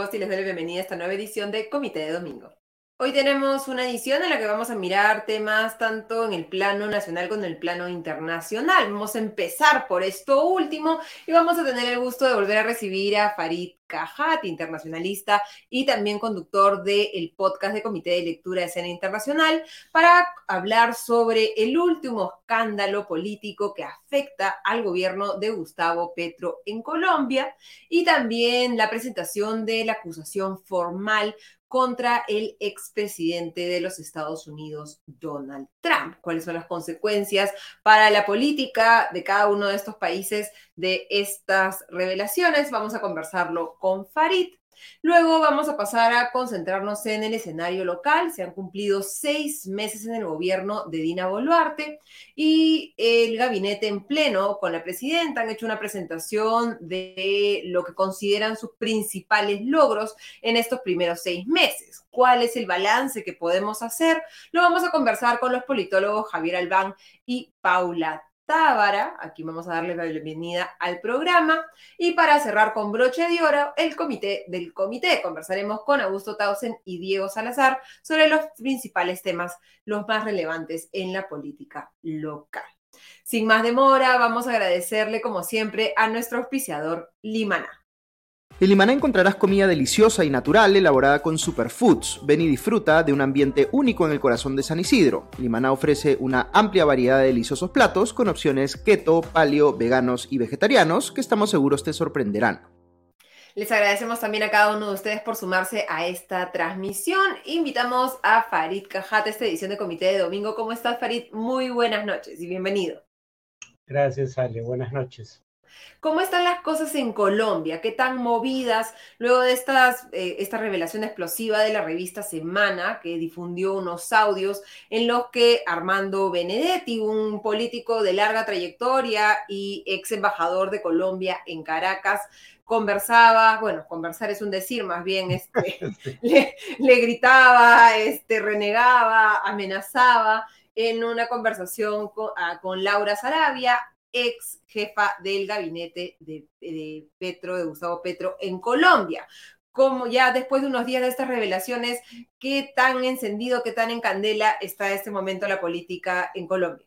Y les doy la bienvenida a esta nueva edición de Comité de Domingo. Hoy tenemos una edición en la que vamos a mirar temas tanto en el plano nacional como en el plano internacional. Vamos a empezar por esto último y vamos a tener el gusto de volver a recibir a Farid Cajat, internacionalista y también conductor del podcast de Comité de Lectura de Escena Internacional, para hablar sobre el último escándalo político que afecta al gobierno de Gustavo Petro en Colombia y también la presentación de la acusación formal contra el expresidente de los Estados Unidos, Donald Trump. ¿Cuáles son las consecuencias para la política de cada uno de estos países de estas revelaciones? Vamos a conversarlo con Farid. Luego vamos a pasar a concentrarnos en el escenario local. Se han cumplido seis meses en el gobierno de Dina Boluarte y el gabinete en pleno con la presidenta han hecho una presentación de lo que consideran sus principales logros en estos primeros seis meses. ¿Cuál es el balance que podemos hacer? Lo vamos a conversar con los politólogos Javier Albán y Paula Tábara. Aquí vamos a darle la bienvenida al programa. Y para cerrar con broche de oro, el comité del comité. Conversaremos con Augusto Tausen y Diego Salazar sobre los principales temas, los más relevantes en la política local. Sin más demora, vamos a agradecerle como siempre a nuestro auspiciador Limana. En Limaná encontrarás comida deliciosa y natural elaborada con superfoods. Ven y disfruta de un ambiente único en el corazón de San Isidro. Limaná ofrece una amplia variedad de deliciosos platos con opciones keto, paleo, veganos y vegetarianos que estamos seguros te sorprenderán. Les agradecemos también a cada uno de ustedes por sumarse a esta transmisión. Invitamos a Farid Cajat, esta edición de Comité de Domingo. ¿Cómo estás, Farid? Muy buenas noches y bienvenido. Gracias, Ale. Buenas noches. ¿Cómo están las cosas en Colombia? ¿Qué tan movidas luego de estas, eh, esta revelación explosiva de la revista Semana, que difundió unos audios en los que Armando Benedetti, un político de larga trayectoria y ex embajador de Colombia en Caracas, conversaba, bueno, conversar es un decir, más bien este, le, gritaba, este, renegaba, amenazaba en una conversación con, ah, con Laura Sarabia, ex jefa del gabinete de, Petro, de Gustavo Petro, en Colombia. Como ya después de unos días de estas revelaciones, ¿qué tan encendido, qué tan en candela está este momento la política en Colombia?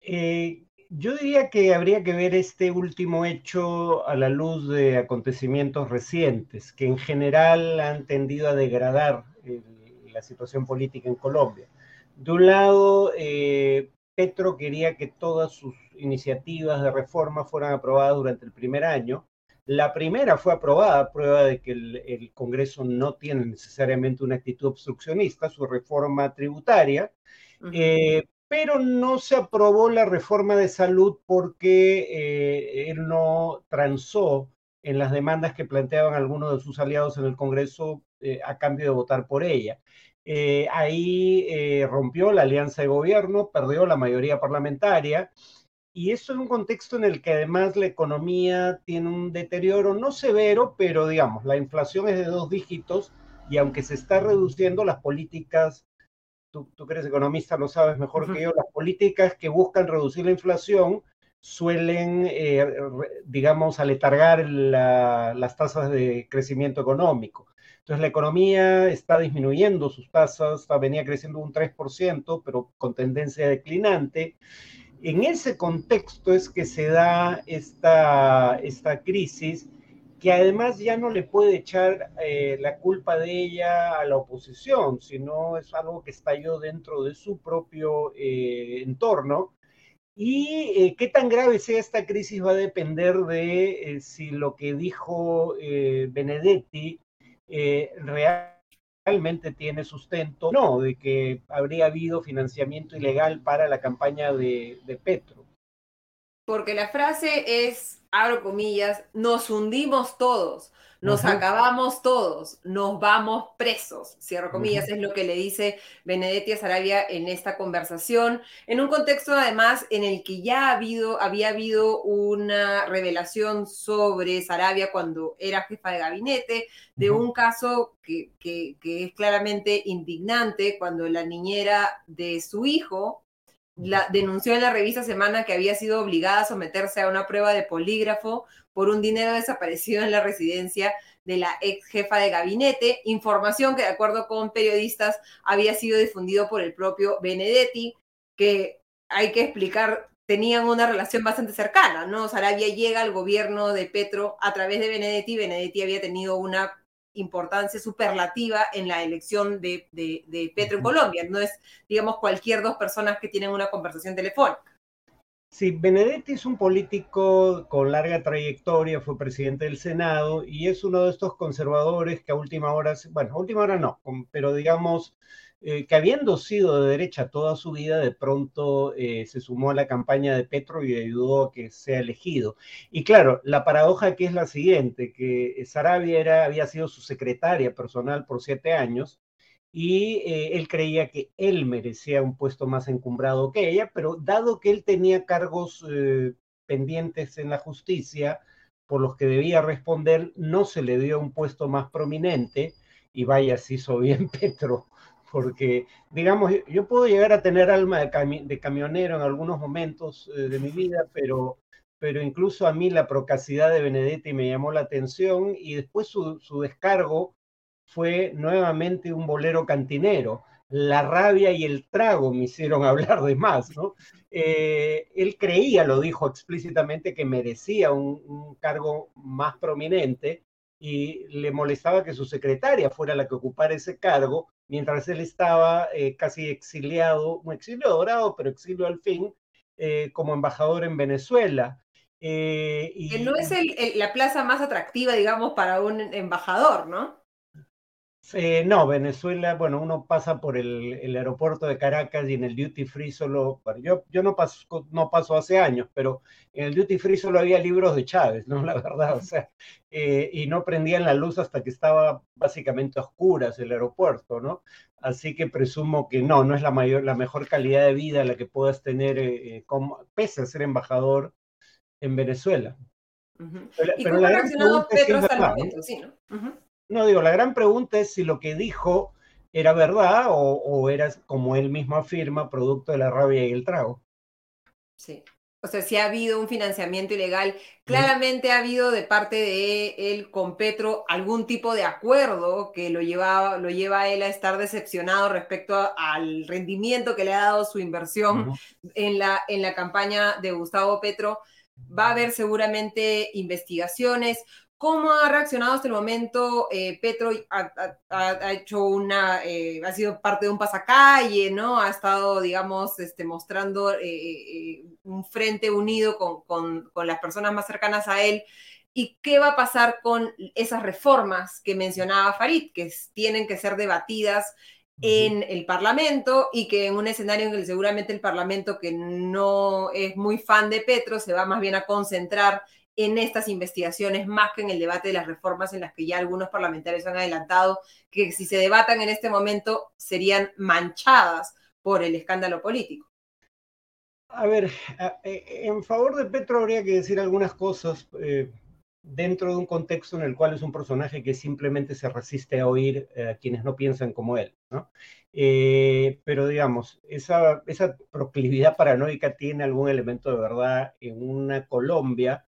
Eh, yo diría que habría que ver este último hecho a la luz de acontecimientos recientes, que en general han tendido a degradar la situación política en Colombia. De un lado, eh, Petro quería que todas sus iniciativas de reforma fueran aprobadas durante el primer año. La primera fue aprobada, prueba de que el, Congreso no tiene necesariamente una actitud obstruccionista, su reforma tributaria, eh, pero no se aprobó la reforma de salud porque eh, él no transó en las demandas que planteaban algunos de sus aliados en el Congreso eh, a cambio de votar por ella. Eh, ahí eh, rompió la alianza de gobierno, perdió la mayoría parlamentaria, y eso en un contexto en el que además la economía tiene un deterioro no severo, pero digamos, la inflación es de dos dígitos, y aunque se está reduciendo, las políticas, tú, tú que eres economista, lo sabes mejor que yo, las políticas que buscan reducir la inflación suelen, eh, digamos, aletargar las tasas de crecimiento económico. Entonces la economía está disminuyendo sus tasas, venía creciendo un 3%, pero con tendencia declinante. En ese contexto es que se da esta, crisis que además ya no le puede echar eh, la culpa de ella a la oposición, sino es algo que estalló dentro de su propio eh, entorno. Y eh, qué tan grave sea esta crisis va a depender de si lo que dijo Benedetti eh, realmente tiene sustento, no, de que habría habido financiamiento ilegal para la campaña de, de Petro. Porque la frase es, abro comillas, nos hundimos todos nos acabamos todos, nos vamos presos, cierro comillas, es lo que le dice Benedetti a Sarabia en esta conversación, en un contexto además en el que ya ha habido, había habido una revelación sobre Sarabia cuando era jefa de gabinete, de un caso que, que es claramente indignante, cuando la niñera de su hijo la, denunció en la revista Semana que había sido obligada a someterse a una prueba de polígrafo por un dinero desaparecido en la residencia de la ex jefa de gabinete, información que de acuerdo con periodistas había sido difundido por el propio Benedetti, que hay que explicar, tenían una relación bastante cercana, ¿no? Sarabia llega al gobierno de Petro a través de Benedetti, Benedetti había tenido una importancia superlativa en la elección de, Petro en Colombia, no es, digamos, cualquier dos personas que tienen una conversación telefónica. Sí, Benedetti es un político con larga trayectoria, fue presidente del Senado y es uno de estos conservadores que a última hora, bueno, a última hora no, pero digamos eh, que habiendo sido de derecha toda su vida, de pronto eh, se sumó a la campaña de Petro y ayudó a que sea elegido. Y claro, la paradoja aquí es la siguiente, que Sarabia era, había sido su secretaria personal por siete años y eh, él creía que él merecía un puesto más encumbrado que ella, pero dado que él tenía cargos eh, pendientes en la justicia por los que debía responder, no se le dio un puesto más prominente y vaya, se hizo bien Petro, porque digamos, yo puedo llegar a tener alma de, camionero en algunos momentos eh, de mi vida, pero pero incluso a mí la procacidad de Benedetti me llamó la atención y después su, descargo fue nuevamente un bolero cantinero. La rabia y el trago me hicieron hablar de más, ¿no? Eh, él creía, lo dijo explícitamente, que merecía un, cargo más prominente y le molestaba que su secretaria fuera la que ocupara ese cargo, mientras él estaba eh, casi exiliado, un exilio dorado, pero exilio al fin, eh, como embajador en Venezuela. y... Que no es la plaza más atractiva, digamos, para un embajador, ¿no? Eh, no, Venezuela, bueno, uno pasa por el, aeropuerto de Caracas y en el duty free solo, yo, yo no, paso, no paso hace años, pero en el duty free solo había libros de Chávez, ¿no? La verdad, o sea, eh, y no prendían la luz hasta que estaba básicamente a oscuras el aeropuerto, ¿no? Así que presumo que no, no es la, mayor, la mejor calidad de vida la que puedas tener, eh, como, pese a ser embajador en Venezuela. pero, la Petro hasta el momento? Sí, ¿no? No, digo, la gran pregunta es si lo que dijo era verdad o, era, como él mismo afirma, producto de la rabia y el trago. Sí. O sea, si ha habido un financiamiento ilegal, claramente ha habido de parte de él con Petro algún tipo de acuerdo que lo, lleva, lo lleva a él a estar decepcionado respecto al rendimiento que le ha dado su inversión en, la, en la campaña de Gustavo Petro. Va a haber seguramente investigaciones. ¿Cómo ha reaccionado hasta el momento? Eh, Petro ha, hecho una, eh, ha sido parte de un pasacalle, ¿no? Ha estado, digamos, este, mostrando eh, un frente unido con, las personas más cercanas a él. ¿Y qué va a pasar con esas reformas que mencionaba Farid, que tienen que ser debatidas en el Parlamento y que en un escenario en el que seguramente el Parlamento, que no es muy fan de Petro, se va más bien a concentrar en estas investigaciones más que en el debate de las reformas en las que ya algunos parlamentarios han adelantado que si se debatan en este momento serían manchadas por el escándalo político. A ver, eh, en favor de Petro habría que decir algunas cosas eh, dentro de un contexto en el cual es un personaje que simplemente se resiste a oír eh, a quienes no piensan como él, ¿no? pero digamos, esa, esa proclividad paranoica tiene algún elemento de verdad en una Colombia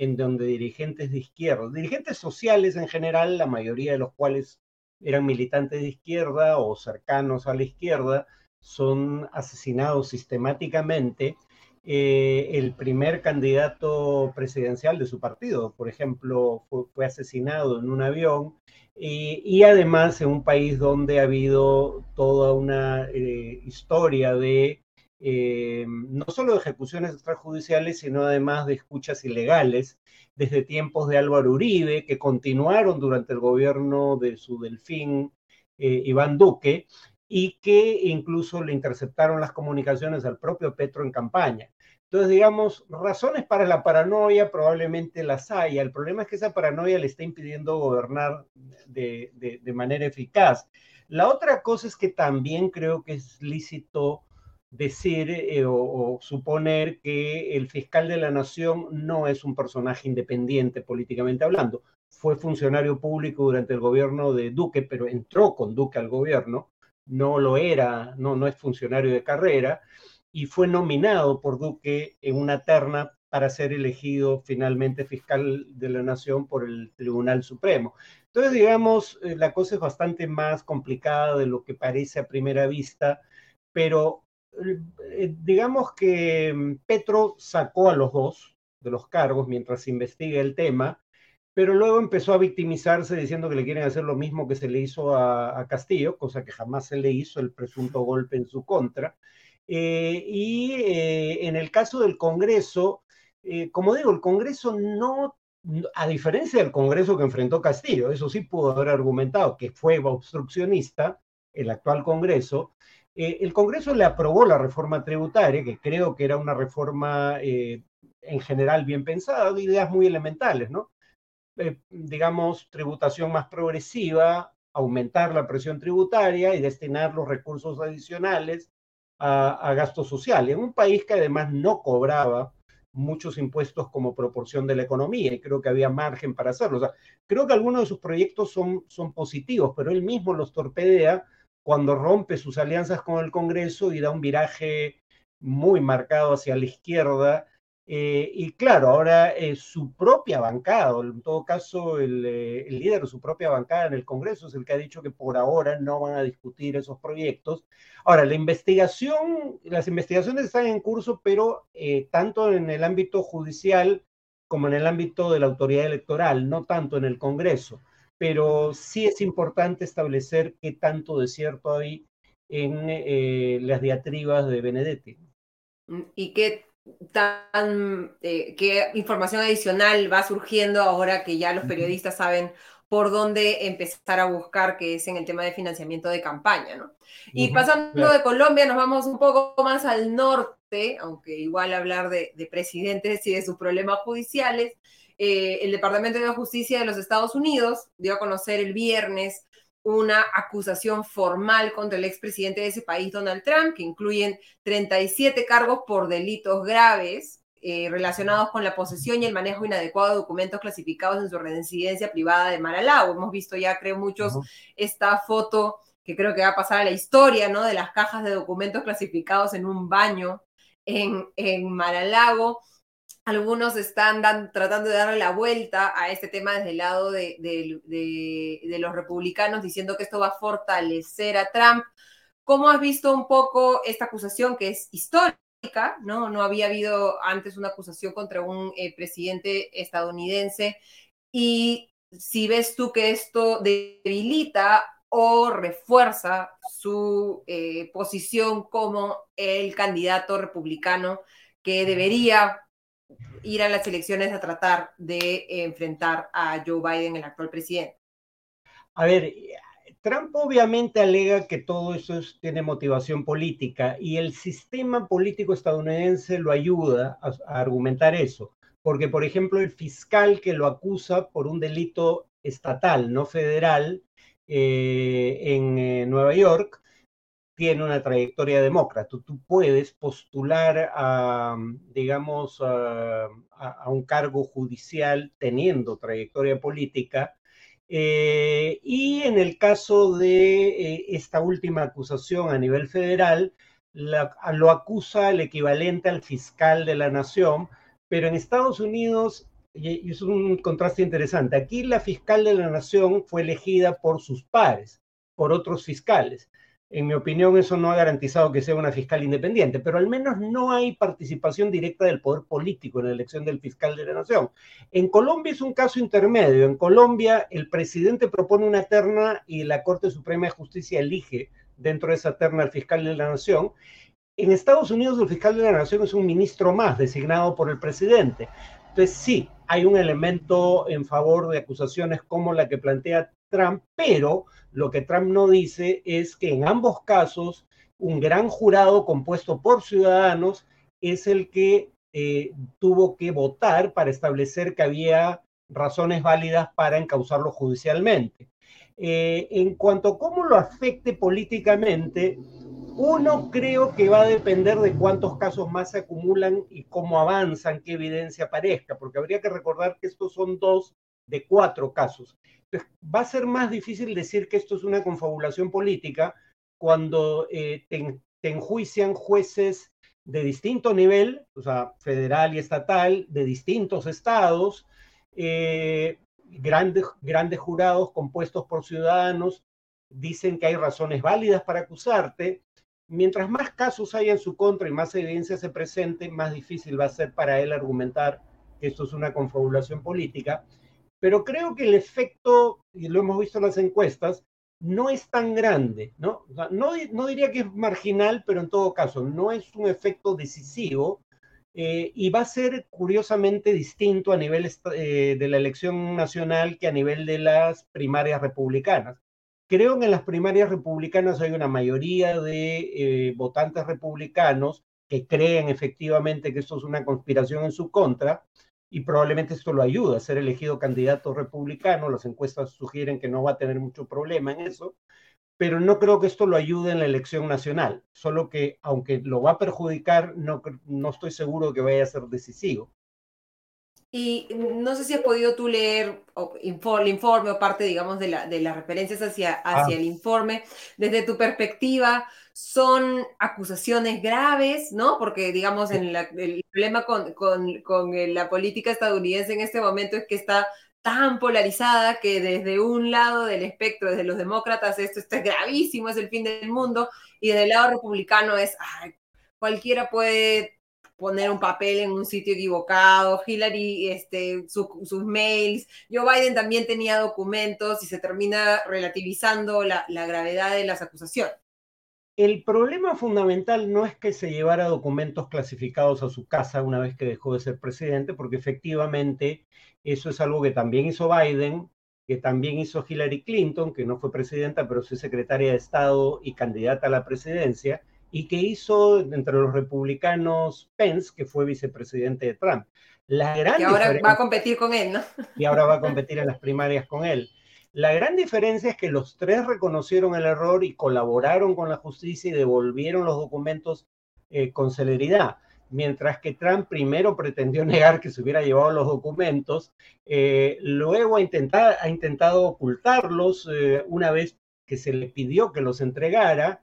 en donde dirigentes de izquierda, dirigentes sociales en general, la mayoría de los cuales eran militantes de izquierda o cercanos a la izquierda, son asesinados sistemáticamente. Eh, el primer candidato presidencial de su partido, por ejemplo, fue, asesinado en un avión y además en un país donde ha habido toda una eh, historia de eh, no solo de ejecuciones extrajudiciales, sino además de escuchas ilegales, desde tiempos de Álvaro Uribe, que continuaron durante el gobierno de su delfín eh, Iván Duque, y que incluso le interceptaron las comunicaciones al propio Petro en campaña. Entonces, digamos, razones para la paranoia probablemente las haya. El problema es que esa paranoia le está impidiendo gobernar de, de manera eficaz. La otra cosa es que también creo que es lícito decir eh, o, suponer que el fiscal de la nación no es un personaje independiente políticamente hablando. Fue funcionario público durante el gobierno de Duque, pero entró con Duque al gobierno, no lo era, no, no es funcionario de carrera. y fue nominado por Duque en una terna para ser elegido finalmente fiscal de la nación por el Tribunal Supremo. Entonces, digamos, eh, la cosa es bastante más complicada de lo que parece a primera vista, pero digamos que mm, Petro sacó a los dos de los cargos mientras se investiga el tema, pero luego empezó a victimizarse diciendo que le quieren hacer lo mismo que se le hizo a, Castillo, cosa que jamás se le hizo, el presunto golpe en su contra. Eh, y en el caso del Congreso, eh, como digo, el Congreso no, a diferencia del Congreso que enfrentó Castillo, eso sí pudo haber argumentado que fue obstruccionista, el actual Congreso, eh, el Congreso le aprobó la reforma tributaria, que creo que era una reforma eh, en general bien pensada, de ideas muy elementales, ¿no? digamos, tributación más progresiva, aumentar la presión tributaria y destinar los recursos adicionales a, a gasto social. En un país que además no cobraba muchos impuestos como proporción de la economía y creo que había margen para hacerlo. Creo que algunos de sus proyectos son positivos, pero él mismo los torpedea cuando rompe sus alianzas con el Congreso y da un viraje muy marcado hacia la izquierda eh, y claro, ahora eh, su propia bancada, en todo caso eh, el, líder de su propia bancada en el Congreso es el que ha dicho que por ahora no van a discutir esos proyectos. Ahora, la investigación, las investigaciones están en curso, pero tanto en el ámbito judicial como en el ámbito de la autoridad electoral, no tanto en el Congreso. Pero sí es importante establecer qué tanto de cierto hay en las diatribas de Benedetti. ¿Y qué tan, eh, qué información adicional va surgiendo ahora que ya los periodistas saben por dónde empezar a buscar, que es en el tema de financiamiento de campaña, ¿no? Y pasando de Colombia, nos vamos un poco más al norte, aunque igual hablar de, presidentes y de sus problemas judiciales. Eh, el Departamento de Justicia de los Estados Unidos dio a conocer el viernes una acusación formal contra el expresidente de ese país, Donald Trump, que incluyen 37 cargos por delitos graves eh, relacionados con la posesión y el manejo inadecuado de documentos clasificados en su residencia privada de Mar-a-Lago. Hemos visto ya, creo, muchos esta foto que creo que va a pasar a la historia, ¿no? De las cajas de documentos clasificados en un baño en, en Mar-a-Lago. Algunos están tratando de darle la vuelta a este tema desde el lado de, los republicanos, diciendo que esto va a fortalecer a Trump. ¿Cómo has visto un poco esta acusación que es histórica? ¿no? No había habido antes una acusación contra un eh, presidente estadounidense. Y si ves tú que esto debilita o refuerza su eh, posición como el candidato republicano que debería ir a las elecciones a tratar de enfrentar a Joe Biden, el actual presidente? A ver, Trump obviamente alega que todo eso tiene motivación política y el sistema político estadounidense lo ayuda a, argumentar eso. Porque, por ejemplo, el fiscal que lo acusa por un delito estatal, no federal, eh, en eh, Nueva York, tiene una trayectoria demócrata. Tú, puedes postular a, digamos, a, un cargo judicial teniendo trayectoria política. Eh, y en el caso de eh, esta última acusación a nivel federal, lo acusa el equivalente al fiscal de la nación, pero en Estados Unidos, y es un contraste interesante, aquí la fiscal de la nación fue elegida por sus pares, por otros fiscales. En mi opinión, eso no ha garantizado que sea una fiscal independiente, pero al menos no hay participación directa del poder político en la elección del fiscal de la nación. En Colombia es un caso intermedio. En Colombia, el presidente propone una terna y la Corte Suprema de Justicia elige dentro de esa terna al fiscal de la nación. En Estados Unidos, el fiscal de la nación es un ministro más designado por el presidente. Entonces, sí, hay un elemento en favor de acusaciones como la que plantea Trump, pero lo que Trump no dice es que en ambos casos un gran jurado compuesto por ciudadanos es el que eh, tuvo que votar para establecer que había razones válidas para encauzarlo judicialmente. Eh, en cuanto a cómo lo afecte políticamente, uno creo que va a depender de cuántos casos más se acumulan y cómo avanzan, qué evidencia aparezca, porque habría que recordar que estos son dos de cuatro casos va a ser más difícil decir que esto es una confabulación política cuando eh, te, enjuician jueces de distinto nivel, o sea, federal y estatal, de distintos estados, eh, grandes, grandes jurados compuestos por ciudadanos dicen que hay razones válidas para acusarte. Mientras más casos haya en su contra y más evidencia se presente, más difícil va a ser para él argumentar que esto es una confabulación política. Pero creo que el efecto, y lo hemos visto en las encuestas, no es tan grande, ¿no? no, diría que es marginal, pero en todo caso, no es un efecto decisivo eh, y va a ser curiosamente distinto a nivel eh, de la elección nacional que a nivel de las primarias republicanas. Creo que en las primarias republicanas hay una mayoría de eh, votantes republicanos que creen efectivamente que esto es una conspiración en su contra y probablemente esto lo ayuda a ser elegido candidato republicano. Las encuestas sugieren que no va a tener mucho problema en eso pero no creo que esto lo ayude en la elección nacional, solo que aunque lo va a perjudicar, no, no estoy seguro que vaya a ser decisivo. Y no sé si has podido tú leer el informe o parte, digamos, de, la, de las referencias hacia, hacia ah. el informe. Desde tu perspectiva, ¿son acusaciones graves, no? Porque, digamos, en el problema con, con, con la política estadounidense en este momento es que está tan polarizada que desde un lado del espectro, desde los demócratas, esto, está gravísimo, es el fin del mundo, y desde el lado republicano es, cualquiera puede poner un papel en un sitio equivocado, Hillary, este, sus mails, Joe Biden también tenía documentos y se termina relativizando la, la gravedad de las acusaciones. El problema fundamental no es que se llevara documentos clasificados a su casa una vez que dejó de ser presidente, porque efectivamente eso es algo que también hizo Biden, que también hizo Hillary Clinton, que no fue presidenta, pero sí secretaria de Estado y candidata a la presidencia, y que hizo entre los republicanos Pence, que fue vicepresidente de Trump. La gran que ahora va a competir con él, ¿no? Y ahora va a competir en las primarias con él. La gran diferencia es que los tres reconocieron el error y colaboraron con la justicia y devolvieron los documentos eh, con celeridad mientras que Trump primero pretendió negar que se hubiera llevado los documentos, eh, luego ha intentado, ha intentado ocultarlos eh, una vez que se le pidió que los entregara,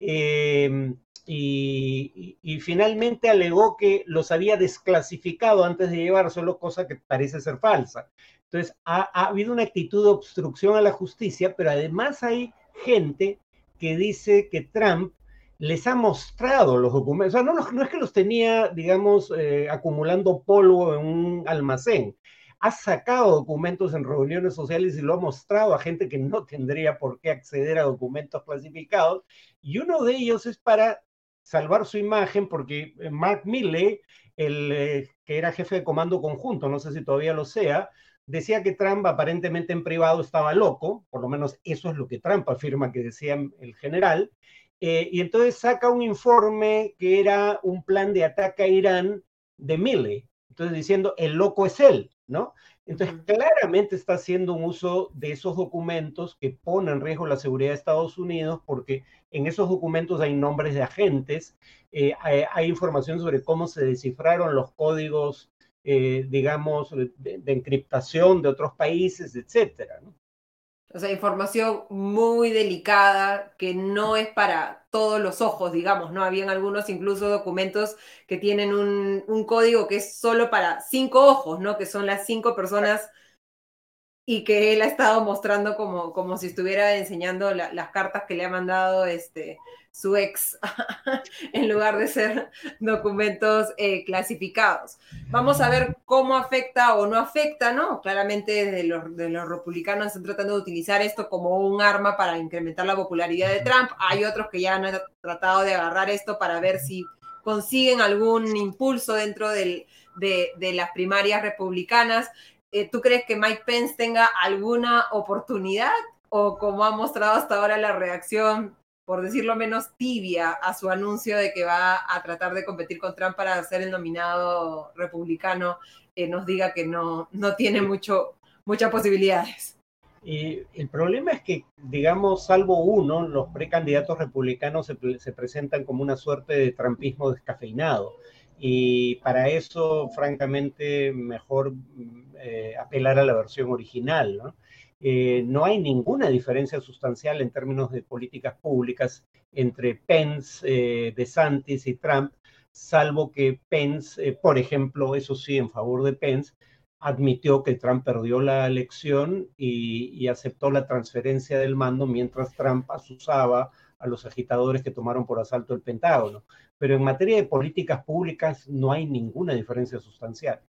eh, y, finalmente alegó que los había desclasificado antes de llevárselo, cosa que parece ser falsa. Entonces, ha, ha habido una actitud de obstrucción a la justicia, pero además hay gente que dice que Trump les ha mostrado los documentos. O sea, no, no es que los tenía, digamos, eh, acumulando polvo en un almacén. Ha sacado documentos en reuniones sociales y lo ha mostrado a gente que no tendría por qué acceder a documentos clasificados. Y uno de ellos es para salvar su imagen, porque eh, Mark Milley, el eh, que era jefe de comando conjunto, no sé si todavía lo sea, decía que Trump aparentemente en privado estaba loco, por lo menos eso es lo que Trump afirma que decía el general, eh, y entonces saca un informe que era un plan de ataque a Irán de Milley. Entonces diciendo, el loco es él, ¿no? Entonces claramente está haciendo un uso de esos documentos que ponen en riesgo la seguridad de Estados Unidos porque en esos documentos hay nombres de agentes, eh, hay, información sobre cómo se descifraron los códigos, eh, digamos, de, de, encriptación de otros países, etcétera. ¿no? O sea, información muy delicada que no es para todos los ojos, digamos, ¿no? Habían algunos incluso documentos que tienen un, código que es solo para cinco ojos, ¿no? Que son las cinco personas y que él ha estado mostrando como, como si estuviera enseñando las cartas que le ha mandado este, su ex, en lugar de ser documentos eh, clasificados. Vamos a ver cómo afecta o no afecta, ¿no? Claramente desde los, de los republicanos están tratando de utilizar esto como un arma para incrementar la popularidad de Trump. Hay otros que ya han tratado de agarrar esto para ver si consiguen algún impulso dentro del, de, de las primarias republicanas. Eh, ¿tú crees que Mike Pence tenga alguna oportunidad o como ha mostrado hasta ahora la reacción, por decirlo menos tibia, a su anuncio de que va a tratar de competir con Trump para ser el nominado republicano, eh, nos diga que no, no tiene mucho, muchas posibilidades? Y el problema es que, digamos, salvo uno, los precandidatos republicanos se, se presentan como una suerte de trampismo descafeinado. Y para eso, francamente, mejor eh, apelar a la versión original. ¿no? Eh, no hay ninguna diferencia sustancial en términos de políticas públicas entre Pence, eh, DeSantis y Trump, salvo que Pence, eh, por ejemplo, eso sí, en favor de Pence, admitió que Trump perdió la elección y, aceptó la transferencia del mando mientras Trump asusaba a los agitadores que tomaron por asalto el Pentágono. Pero en materia de políticas públicas no hay ninguna diferencia sustancial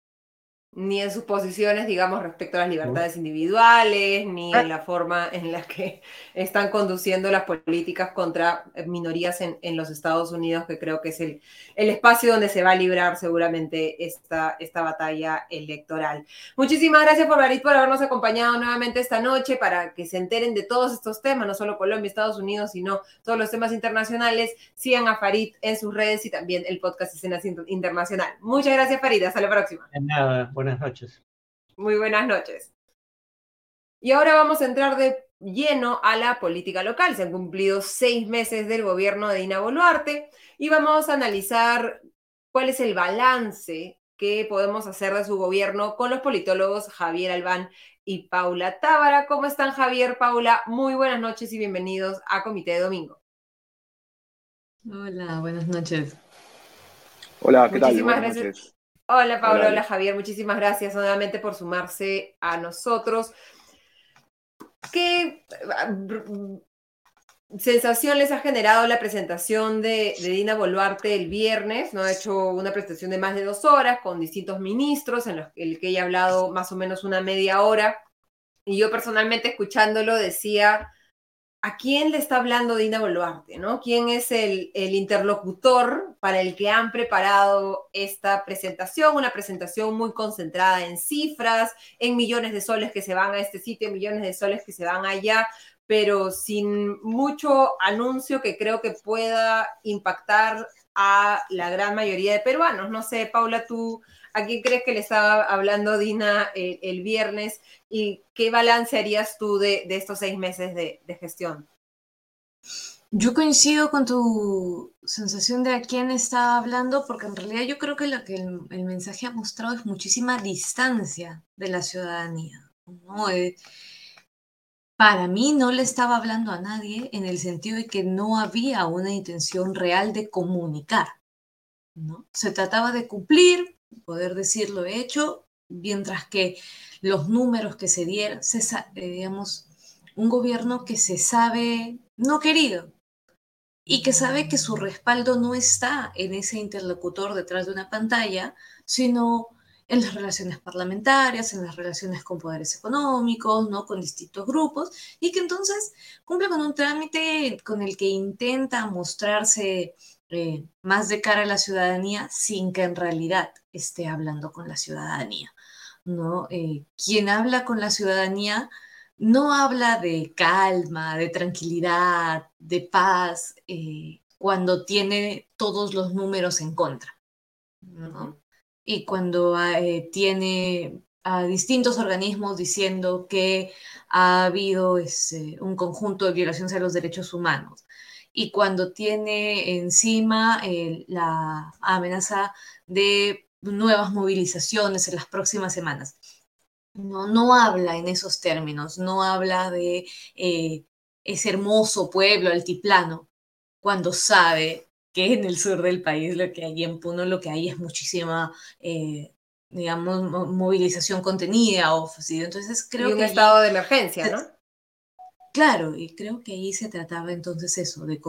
ni en sus posiciones, digamos, respecto a las libertades individuales, ni en la forma en la que están conduciendo las políticas contra minorías en, los Estados Unidos, que creo que es el, el, espacio donde se va a librar seguramente esta, esta batalla electoral. Muchísimas gracias por por habernos acompañado nuevamente esta noche para que se enteren de todos estos temas, no solo Colombia, Estados Unidos, sino todos los temas internacionales. Sigan a Farid en sus redes y también el podcast Escenas Internacional. Muchas gracias, Farid. Hasta la próxima. De nada buenas noches. Muy buenas noches. Y ahora vamos a entrar de lleno a la política local. Se han cumplido seis meses del gobierno de Dina Boluarte y vamos a analizar cuál es el balance que podemos hacer de su gobierno con los politólogos Javier Albán y Paula Tábara. ¿Cómo están Javier, Paula? Muy buenas noches y bienvenidos a Comité de Domingo. Hola, buenas noches. Hola, ¿qué tal? Buenas noches. Hola Pablo, hola. Javier, muchísimas gracias nuevamente por sumarse a nosotros. ¿Qué mm, sensación les ha generado la presentación de, Dina Boluarte el viernes? ¿no? Ha hecho una presentación de más de dos horas con distintos ministros, en los el que ella ha hablado más o menos una media hora. Y yo personalmente escuchándolo decía, ¿a quién le está hablando Dina Boluarte? ¿no? ¿Quién es el, interlocutor para el que han preparado esta presentación? Una presentación muy concentrada en cifras, en millones de soles que se van a este sitio, millones de soles que se van allá, pero sin mucho anuncio que creo que pueda impactar a la gran mayoría de peruanos. No sé, Paula, tú ¿A quién crees que le estaba hablando Dina el, viernes? ¿Y qué balance harías tú de, estos seis meses de, gestión? Yo coincido con tu sensación de a quién estaba hablando, porque en realidad yo creo que lo que el, mensaje ha mostrado es muchísima distancia de la ciudadanía. Eh, para mí no le estaba hablando a nadie en el sentido de que no había una intención real de comunicar. ¿no? Se trataba de cumplir poder decir lo hecho, mientras que los números que se dieron, eh, digamos, un gobierno que se sabe no querido y que sabe que su respaldo no está en ese interlocutor detrás de una pantalla, sino en las relaciones parlamentarias, en las relaciones con poderes económicos, ¿no? con distintos grupos, y que entonces cumple con un trámite con el que intenta mostrarse eh, más de cara a la ciudadanía sin que en realidad esté hablando con la ciudadanía. ¿no? Eh, quien habla con la ciudadanía no habla de calma, de tranquilidad, de paz, eh, cuando tiene todos los números en contra. Y cuando tiene a distintos organismos diciendo que ha habido este, un conjunto de violaciones a los derechos humanos, y cuando tiene encima eh, la amenaza de nuevas movilizaciones en las próximas semanas. No, no habla en esos términos, no habla de eh, ese hermoso pueblo altiplano, cuando sabe que en el sur del país lo que hay en Puno, lo que hay es muchísima, eh, digamos, movilización contenida o Entonces creo y un estado de emergencia, ¿no? Claro, y creo que ahí se trataba entonces eso, de,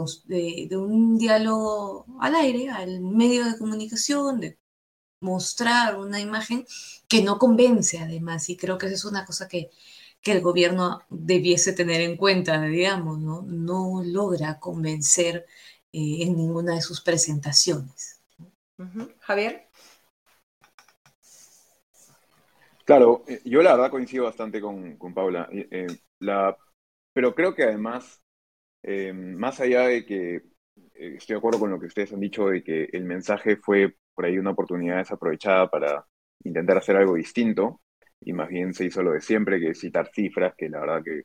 de, un diálogo al aire, al medio de comunicación, de mostrar una imagen que no convence además, y creo que esa es una cosa que, que el gobierno debiese tener en cuenta, digamos, ¿no? No logra convencer eh, en ninguna de sus presentaciones. Javier. Claro, eh, yo la verdad coincido bastante con, con Paula. Eh, la pero creo que además, eh, más allá de que eh, estoy de acuerdo con lo que ustedes han dicho, de que el mensaje fue por ahí una oportunidad desaprovechada para intentar hacer algo distinto, y más bien se hizo lo de siempre, que citar cifras, que la verdad que,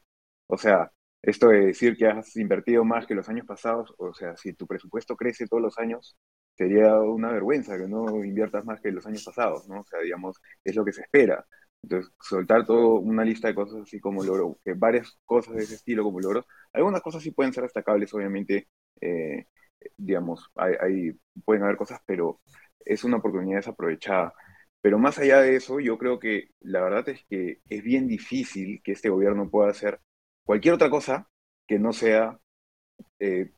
o sea, esto de decir que has invertido más que los años pasados, o sea, si tu presupuesto crece todos los años, sería una vergüenza que no inviertas más que los años pasados, ¿no? O sea, digamos, es lo que se espera. Entonces, soltar toda una lista de cosas así como logro, que varias cosas de ese estilo como logros, algunas cosas sí pueden ser destacables, obviamente, eh, digamos, hay, pueden haber cosas, pero es una oportunidad desaprovechada. Pero más allá de eso, yo creo que la verdad es que es bien difícil que este gobierno pueda hacer cualquier otra cosa que no sea eh,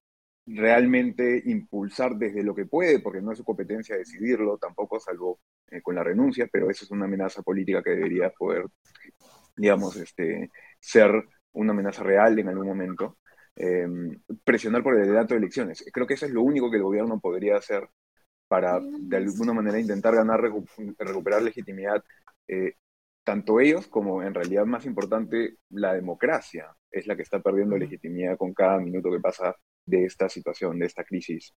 realmente impulsar desde lo que puede, porque no es su competencia decidirlo tampoco, salvo eh, con la renuncia, pero eso es una amenaza política que debería poder, digamos, este, ser una amenaza real en algún momento. Em, presionar por el adelanto de elecciones. Creo que eso es lo único que el gobierno podría hacer para de alguna manera intentar ganar, recuperar legitimidad, eh, tanto ellos como en realidad más importante la democracia es la que está perdiendo legitimidad con cada minuto que pasa de esta situación, de esta crisis.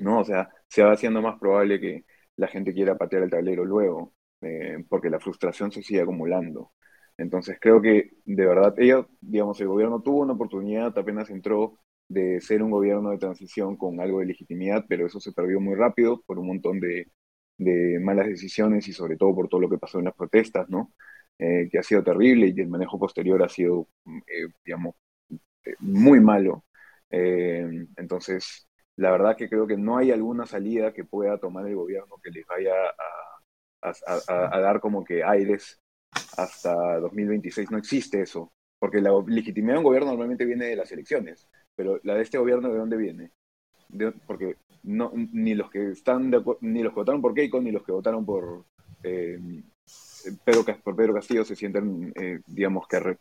¿no? O sea, se va haciendo más probable que la gente quiera patear el tablero luego, eh, porque la frustración se sigue acumulando. Entonces creo que de verdad, ella, digamos, el gobierno tuvo una oportunidad, apenas entró de ser un gobierno de transición con algo de legitimidad, pero eso se perdió muy rápido por un montón de, malas decisiones y sobre todo por todo lo que pasó en las protestas, ¿no? Eh, que ha sido terrible y el manejo posterior ha sido, eh, digamos, muy malo. Entonces, la verdad que creo que no hay alguna salida que pueda tomar el gobierno que les vaya a dar como que aires hasta 2026. No existe eso, porque la legitimidad de un gobierno normalmente viene de las elecciones, pero la de este gobierno, ¿de dónde viene? porque no, ni los que están ni los que votaron por Keiko, ni los que votaron por, eh, Pedro, por Pedro Castillo se sienten, eh, digamos que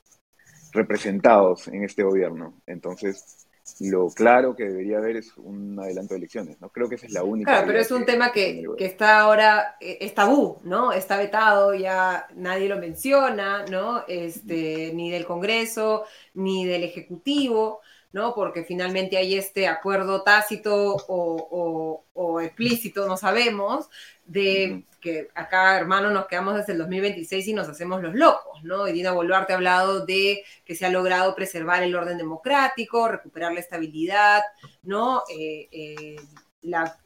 representados en este gobierno. Entonces, lo claro que debería haber es un adelanto de elecciones, ¿no? Creo que esa es la única. Claro, pero es un tema que, que, está ahora, eh, es tabú, ¿no? Está vetado, ya nadie lo menciona, ¿no? Este, ni del Congreso, ni del Ejecutivo, ¿no? Porque finalmente hay este acuerdo tácito o, o explícito, no sabemos, de que acá, hermano, nos quedamos desde el 2026 y nos hacemos los locos, ¿no? Y Dina Boluarte ha hablado de que se ha logrado preservar el orden democrático, recuperar la estabilidad, ¿no? Eh, eh, la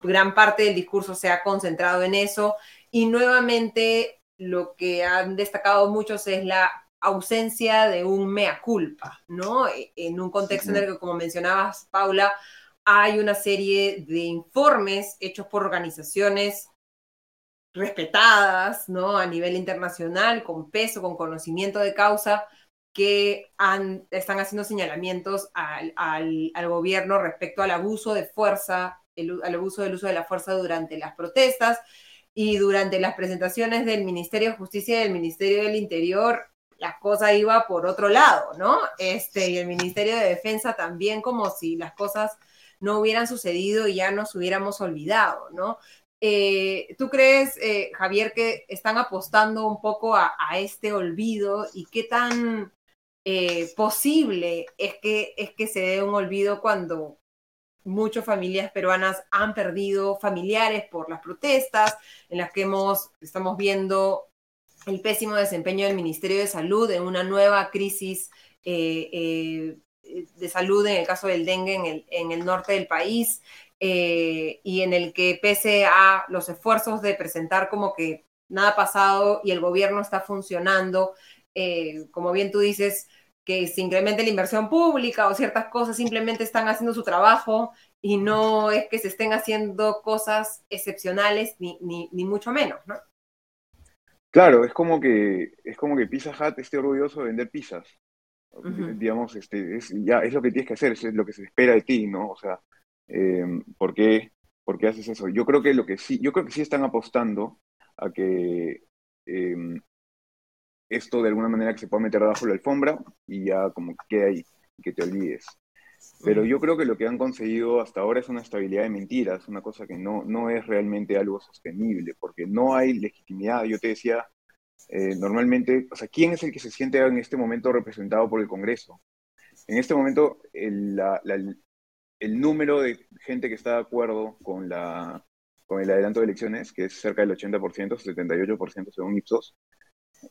gran parte del discurso se ha concentrado en eso y nuevamente lo que han destacado muchos es la ausencia de un mea culpa, ¿no? E, en un contexto en el que, como mencionabas, Paula, hay una serie de informes hechos por organizaciones respetadas, ¿no? A nivel internacional, con peso, con conocimiento de causa, que están haciendo señalamientos al, gobierno respecto al abuso de fuerza, al abuso del uso de la fuerza durante las protestas y durante las presentaciones del Ministerio de Justicia y del Ministerio del Interior, la cosa iba por otro lado, ¿no? Este, y el Ministerio de Defensa también como si las cosas no hubieran sucedido y ya nos hubiéramos olvidado, ¿no? Eh, ¿Tú crees, eh, Javier, que están apostando un poco a, este olvido y qué tan eh, posible es que, es que se dé un olvido cuando muchas familias peruanas han perdido familiares por las protestas, en las que hemos, estamos viendo el pésimo desempeño del Ministerio de Salud en una nueva crisis de salud en el caso del dengue en el, en el norte del país eh, y en el que pese a los esfuerzos de presentar como que nada ha pasado y el gobierno está funcionando, eh, como bien tú dices, que se incremente la inversión pública o ciertas cosas simplemente están haciendo su trabajo y no es que se estén haciendo cosas excepcionales ni, ni, ni mucho menos, ¿no? Claro, es como que es como que Pizza Hut esté orgulloso de vender pizzas digamos, este, es, ya es lo que tienes que hacer, es lo que se espera de ti, ¿no? O sea, eh, ¿por, qué, ¿por, qué, haces eso? Yo creo que lo que sí, yo creo que sí están apostando a que em, esto de alguna manera que se pueda meter debajo de la alfombra y ya como que quede ahí, que te olvides. Pero yo creo que lo que han conseguido hasta ahora es una estabilidad de mentiras, una cosa que no, no es realmente algo sostenible, porque no hay legitimidad. Yo te decía eh, normalmente, o sea, ¿quién es el que se siente en este momento representado por el Congreso? En este momento, el, el número de gente que está de acuerdo con, la, con el adelanto de elecciones, que es cerca del 80%, 78% según Ipsos,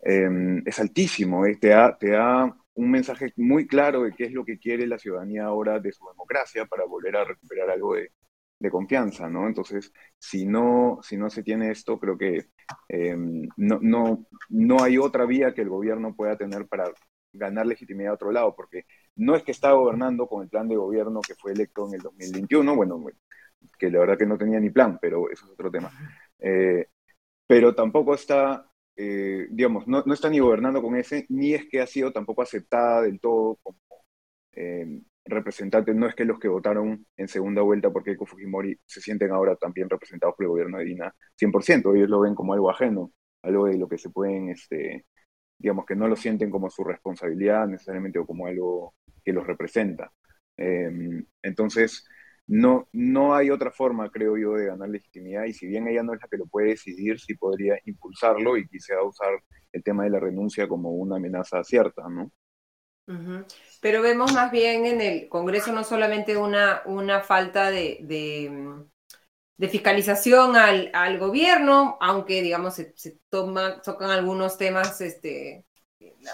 em, es altísimo. Eh, te, da, te da un mensaje muy claro de qué es lo que quiere la ciudadanía ahora de su democracia para volver a recuperar algo de, confianza, ¿no? Entonces, si no, si no se tiene esto, creo que eh, no, no, no hay otra vía que el gobierno pueda tener para ganar legitimidad a otro lado, porque no es que está gobernando con el plan de gobierno que fue electo en el 2021, bueno, que la verdad que no tenía ni plan, pero eso es otro tema. Eh, pero tampoco está, eh, digamos, no, no, está ni gobernando con ese, ni es que ha sido tampoco aceptada del todo como eh, representante. No es que los que votaron en segunda vuelta por Keiko Fujimori se sienten ahora también representados por el gobierno de Dina 100%, ellos lo ven como algo ajeno, algo de lo que se pueden, este, digamos, que no lo sienten como su responsabilidad necesariamente o como algo que los representa. entonces, no, no hay otra forma, creo yo, de ganar legitimidad y si bien ella no es la que lo puede decidir, sí podría impulsarlo y quisiera usar el tema de la renuncia como una amenaza cierta, ¿no? Pero vemos más bien en el Congreso no solamente una, una falta de, de, fiscalización al, al, gobierno, aunque digamos se, toma, tocan algunos temas este,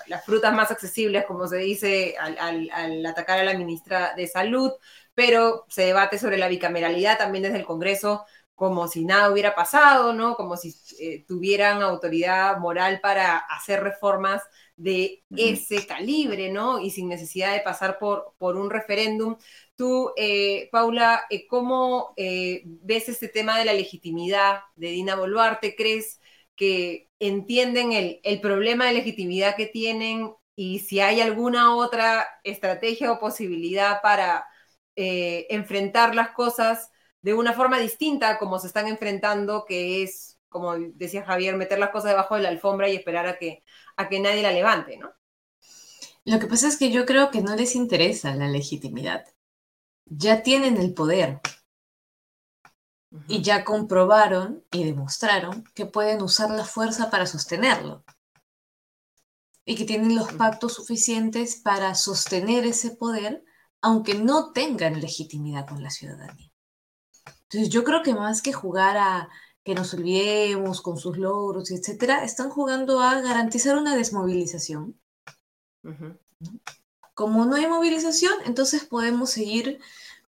las frutas más accesibles, como se dice, al, al, al, atacar a la ministra de Salud, pero se debate sobre la bicameralidad también desde el Congreso, como si nada hubiera pasado, ¿no? Como si eh, tuvieran autoridad moral para hacer reformas de ese calibre, ¿no? Y sin necesidad de pasar por, por un referéndum. Tú, eh, Paula, eh, ¿cómo ves este tema de la legitimidad de Dina Boluarte? ¿Crees que entienden el, el problema de legitimidad que tienen y si hay alguna otra estrategia o posibilidad para eh, enfrentar las cosas de una forma distinta como se están enfrentando, que es, como decía Javier, meter las cosas debajo de la alfombra y esperar a que, a que nadie la levante, ¿no? Lo que pasa es que yo creo que no les interesa la legitimidad. Ya tienen el poder. Y ya comprobaron y demostraron que pueden usar la fuerza para sostenerlo. Y que tienen los pactos suficientes para sostener ese poder aunque no tengan legitimidad con la ciudadanía. Entonces yo creo que más que jugar a que nos olvidemos con sus logros, etcétera, están jugando a garantizar una desmovilización. Como no hay movilización, entonces podemos seguir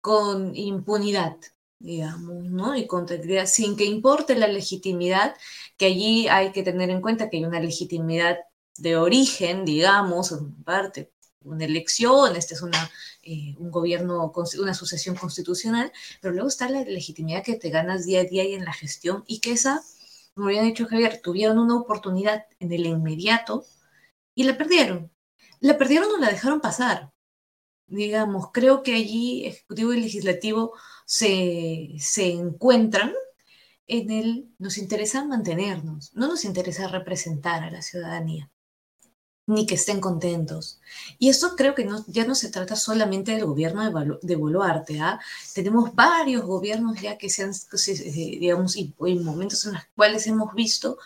con impunidad, digamos, ¿no? Y con sin que importe la legitimidad, que allí hay que tener en cuenta que hay una legitimidad de origen, digamos, en parte una elección, este es una, eh, un gobierno, una sucesión constitucional, pero luego está la legitimidad que te ganas día a día y en la gestión y que esa, como había dicho Javier, tuvieron una oportunidad en el inmediato y la perdieron. La perdieron o la dejaron pasar. Digamos, creo que allí Ejecutivo y Legislativo se, se encuentran en el, nos interesa mantenernos, no nos interesa representar a la ciudadanía ni que estén contentos. Y esto creo que no, ya no se trata solamente del gobierno de, de Boluarte. ¿ah? Tenemos varios gobiernos ya que se han, eh, digamos, y, en momentos en los cuales hemos visto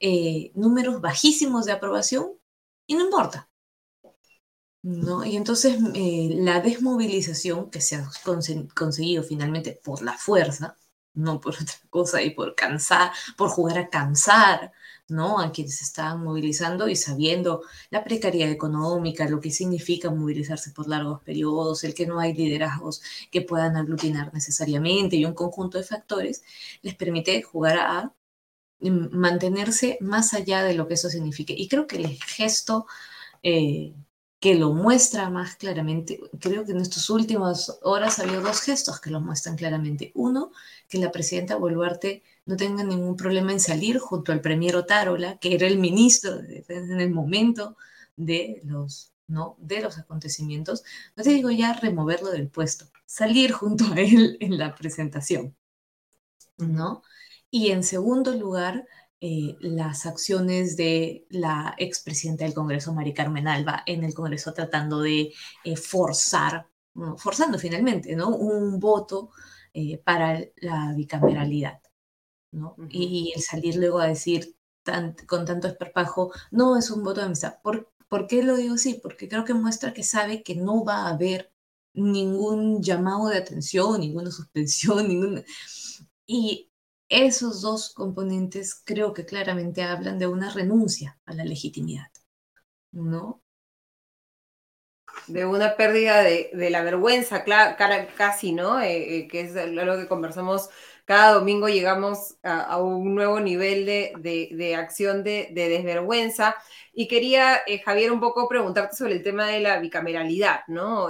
eh, números bajísimos de aprobación y no importa. ¿no? Y entonces eh, la desmovilización que se ha conseguido finalmente por la fuerza, no por otra cosa y por cansar, por jugar a cansar ¿no? A quienes están movilizando y sabiendo la precariedad económica, lo que significa movilizarse por largos periodos, el que no hay liderazgos que puedan aglutinar necesariamente y un conjunto de factores, les permite jugar a mantenerse más allá de lo que eso signifique. Y creo que el gesto eh, que lo muestra más claramente, creo que en estas últimas horas ha habido dos gestos que lo muestran claramente. Uno, que la presidenta Boluarte no tenga ningún problema en salir junto al premier Otárola, que era el ministro de Defensa en el momento de los, ¿no? de los acontecimientos. No te digo ya removerlo del puesto, salir junto a él en la presentación. ¿no? Y en segundo lugar, eh, las acciones de la expresidenta del Congreso, Mari Carmen Alba, en el Congreso tratando de eh, forzar, forzando finalmente, ¿no? Un voto eh, para la bicameralidad. Y el salir luego a decir con tanto esperpajo, no es un voto de amistad. ¿Por, ¿Por qué lo digo así? Porque creo que muestra que sabe que no va a haber ningún llamado de atención, ninguna suspensión, ninguna... Y esos dos componentes creo que claramente hablan de una renuncia a la legitimidad, ¿no? de una pérdida de, la vergüenza, casi, ¿no? Eh, eh, que es algo que conversamos cada domingo llegamos a, un nuevo nivel de, acción de, desvergüenza. Y quería, eh, Javier, un poco preguntarte sobre el tema de la bicameralidad, ¿no?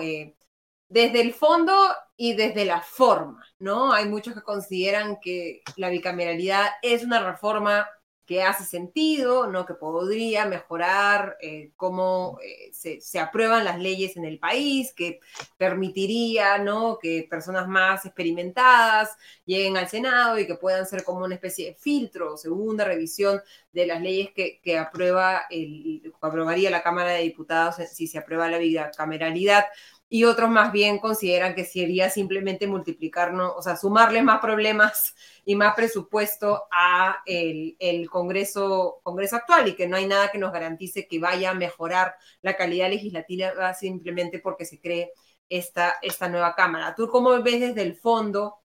Eh, desde el fondo y desde la forma, ¿no? Hay muchos que consideran que la bicameralidad es una reforma que hace sentido, ¿no? que podría mejorar eh, cómo eh, se, aprueban las leyes en el país, que permitiría ¿no? que personas más experimentadas lleguen al Senado y que puedan ser como una especie de filtro, segunda revisión de las leyes que, que aprueba el, aprobaría la Cámara de Diputados si se aprueba la bicameralidad y otros más bien consideran que sería simplemente multiplicarnos, o sea, sumarle más problemas y más presupuesto a el, Congreso, Congreso actual y que no hay nada que nos garantice que vaya a mejorar la calidad legislativa simplemente porque se cree esta, esta nueva Cámara. ¿Tú cómo ves desde el fondo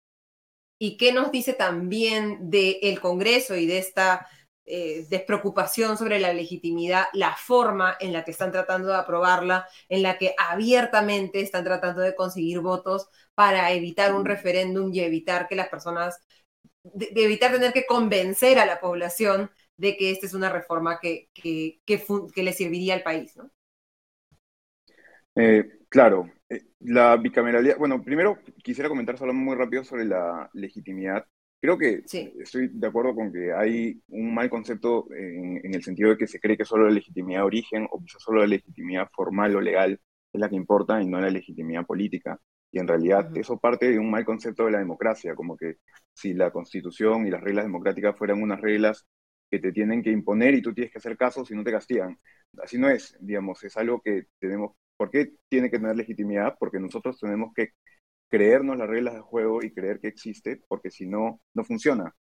y qué nos dice también del Congreso y de esta eh, despreocupación sobre la legitimidad, la forma en la que están tratando de aprobarla, en la que abiertamente están tratando de conseguir votos para evitar un referéndum y evitar que las personas, de, evitar tener que convencer a la población de que esta es una reforma que, que, le serviría al país, ¿no? Eh, claro, eh, la bicameralidad, bueno, primero quisiera comentar solo muy rápido sobre la legitimidad Creo que estoy de acuerdo con que hay un mal concepto en, el sentido de que se cree que solo la legitimidad de origen o quizás solo la legitimidad formal o legal es la que importa y no la legitimidad política. Y en realidad eso parte de un mal concepto de la democracia, como que si la constitución y las reglas democráticas fueran unas reglas que te tienen que imponer y tú tienes que hacer caso si no te castigan. Así no es, digamos, es algo que tenemos. ¿Por qué tiene que tener legitimidad? Porque nosotros tenemos que creernos las reglas de juego y creer que existe, porque si no, no funciona.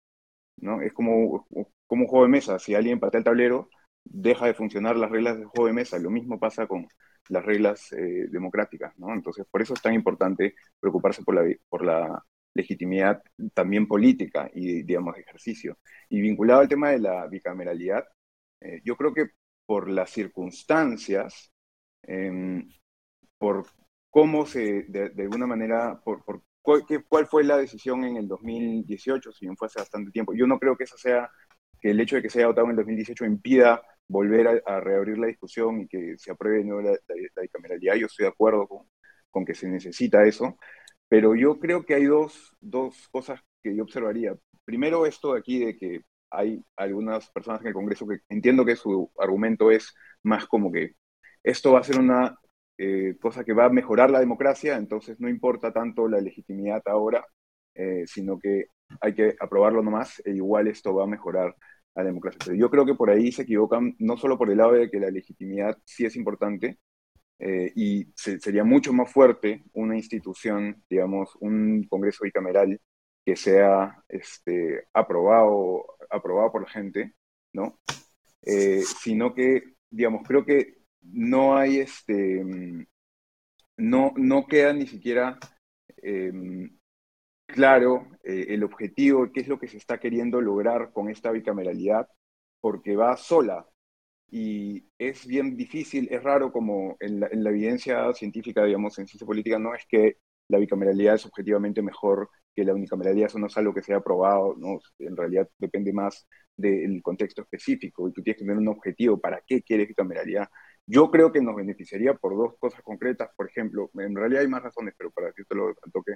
¿no? Es como, como un juego de mesa. Si alguien patea el tablero, deja de funcionar las reglas del juego de mesa. Lo mismo pasa con las reglas eh, democráticas. ¿no? Entonces, por eso es tan importante preocuparse por la, por la legitimidad también política y, digamos, de ejercicio. Y vinculado al tema de la bicameralidad, eh, yo creo que por las circunstancias, em, por cómo se, de, alguna manera, por, cuál, cuál, fue la decisión en el 2018, si bien fue hace bastante tiempo. Yo no creo que esa sea, que el hecho de que se haya votado en el 2018 impida volver a, reabrir la discusión y que se apruebe de nuevo la, la, bicameralidad. Yo estoy de acuerdo con, con, que se necesita eso, pero yo creo que hay dos, dos cosas que yo observaría. Primero, esto de aquí de que hay algunas personas en el Congreso que entiendo que su argumento es más como que esto va a ser una eh, cosa que va a mejorar la democracia, entonces no importa tanto la legitimidad ahora, eh, sino que hay que aprobarlo nomás e igual esto va a mejorar la democracia. Yo creo que por ahí se equivocan, no solo por el lado de que la legitimidad sí es importante, eh, y sería mucho más fuerte una institución, digamos, un Congreso bicameral que sea este, aprobado, aprobado por la gente, ¿no? sino que, digamos, creo que no hay este, no, no queda ni siquiera em, claro eh, el objetivo, qué es lo que se está queriendo lograr con esta bicameralidad, porque va sola y es bien difícil, es raro como en la, en la evidencia científica, digamos, en ciencia política, no es que la bicameralidad es objetivamente mejor que la unicameralidad, eso no es algo que sea aprobado, ¿no? en realidad depende más del contexto específico y tú tienes que tener un objetivo, ¿para qué quieres bicameralidad? Yo creo que nos beneficiaría por dos cosas concretas. Por ejemplo, en realidad hay más razones, pero para que lo toque,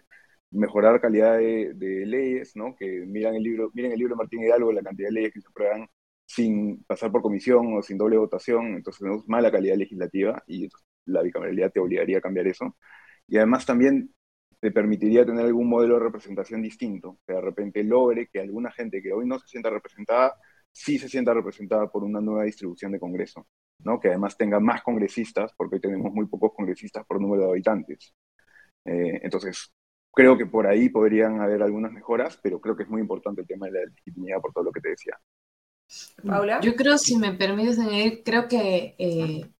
mejorar calidad de, leyes, ¿no? Que miran el libro, miren el libro de Martín Hidalgo, la cantidad de leyes que se aprueban sin pasar por comisión o sin doble votación, entonces tenemos mala calidad legislativa y la bicameralidad te obligaría a cambiar eso. Y además también te permitiría tener algún modelo de representación distinto, que de repente logre que alguna gente que hoy no se sienta representada, sí se sienta representada por una nueva distribución de Congreso que además tenga más congresistas, porque hoy tenemos muy pocos congresistas por número de habitantes. Eh, entonces, creo que por ahí podrían haber algunas mejoras, pero creo que es muy importante el tema de la legitimidad por todo lo que te decía. Paula. Yo creo, si me permites añadir, creo que eh,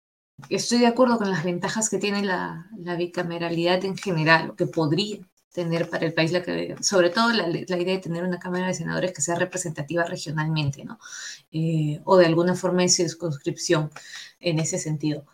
estoy de acuerdo con las ventajas que tiene la, la bicameralidad en general, que podría tener para el país, la que, sobre todo la, idea de tener una Cámara de Senadores que sea representativa regionalmente, ¿no? Eh, o de alguna forma de circunscripción en ese sentido.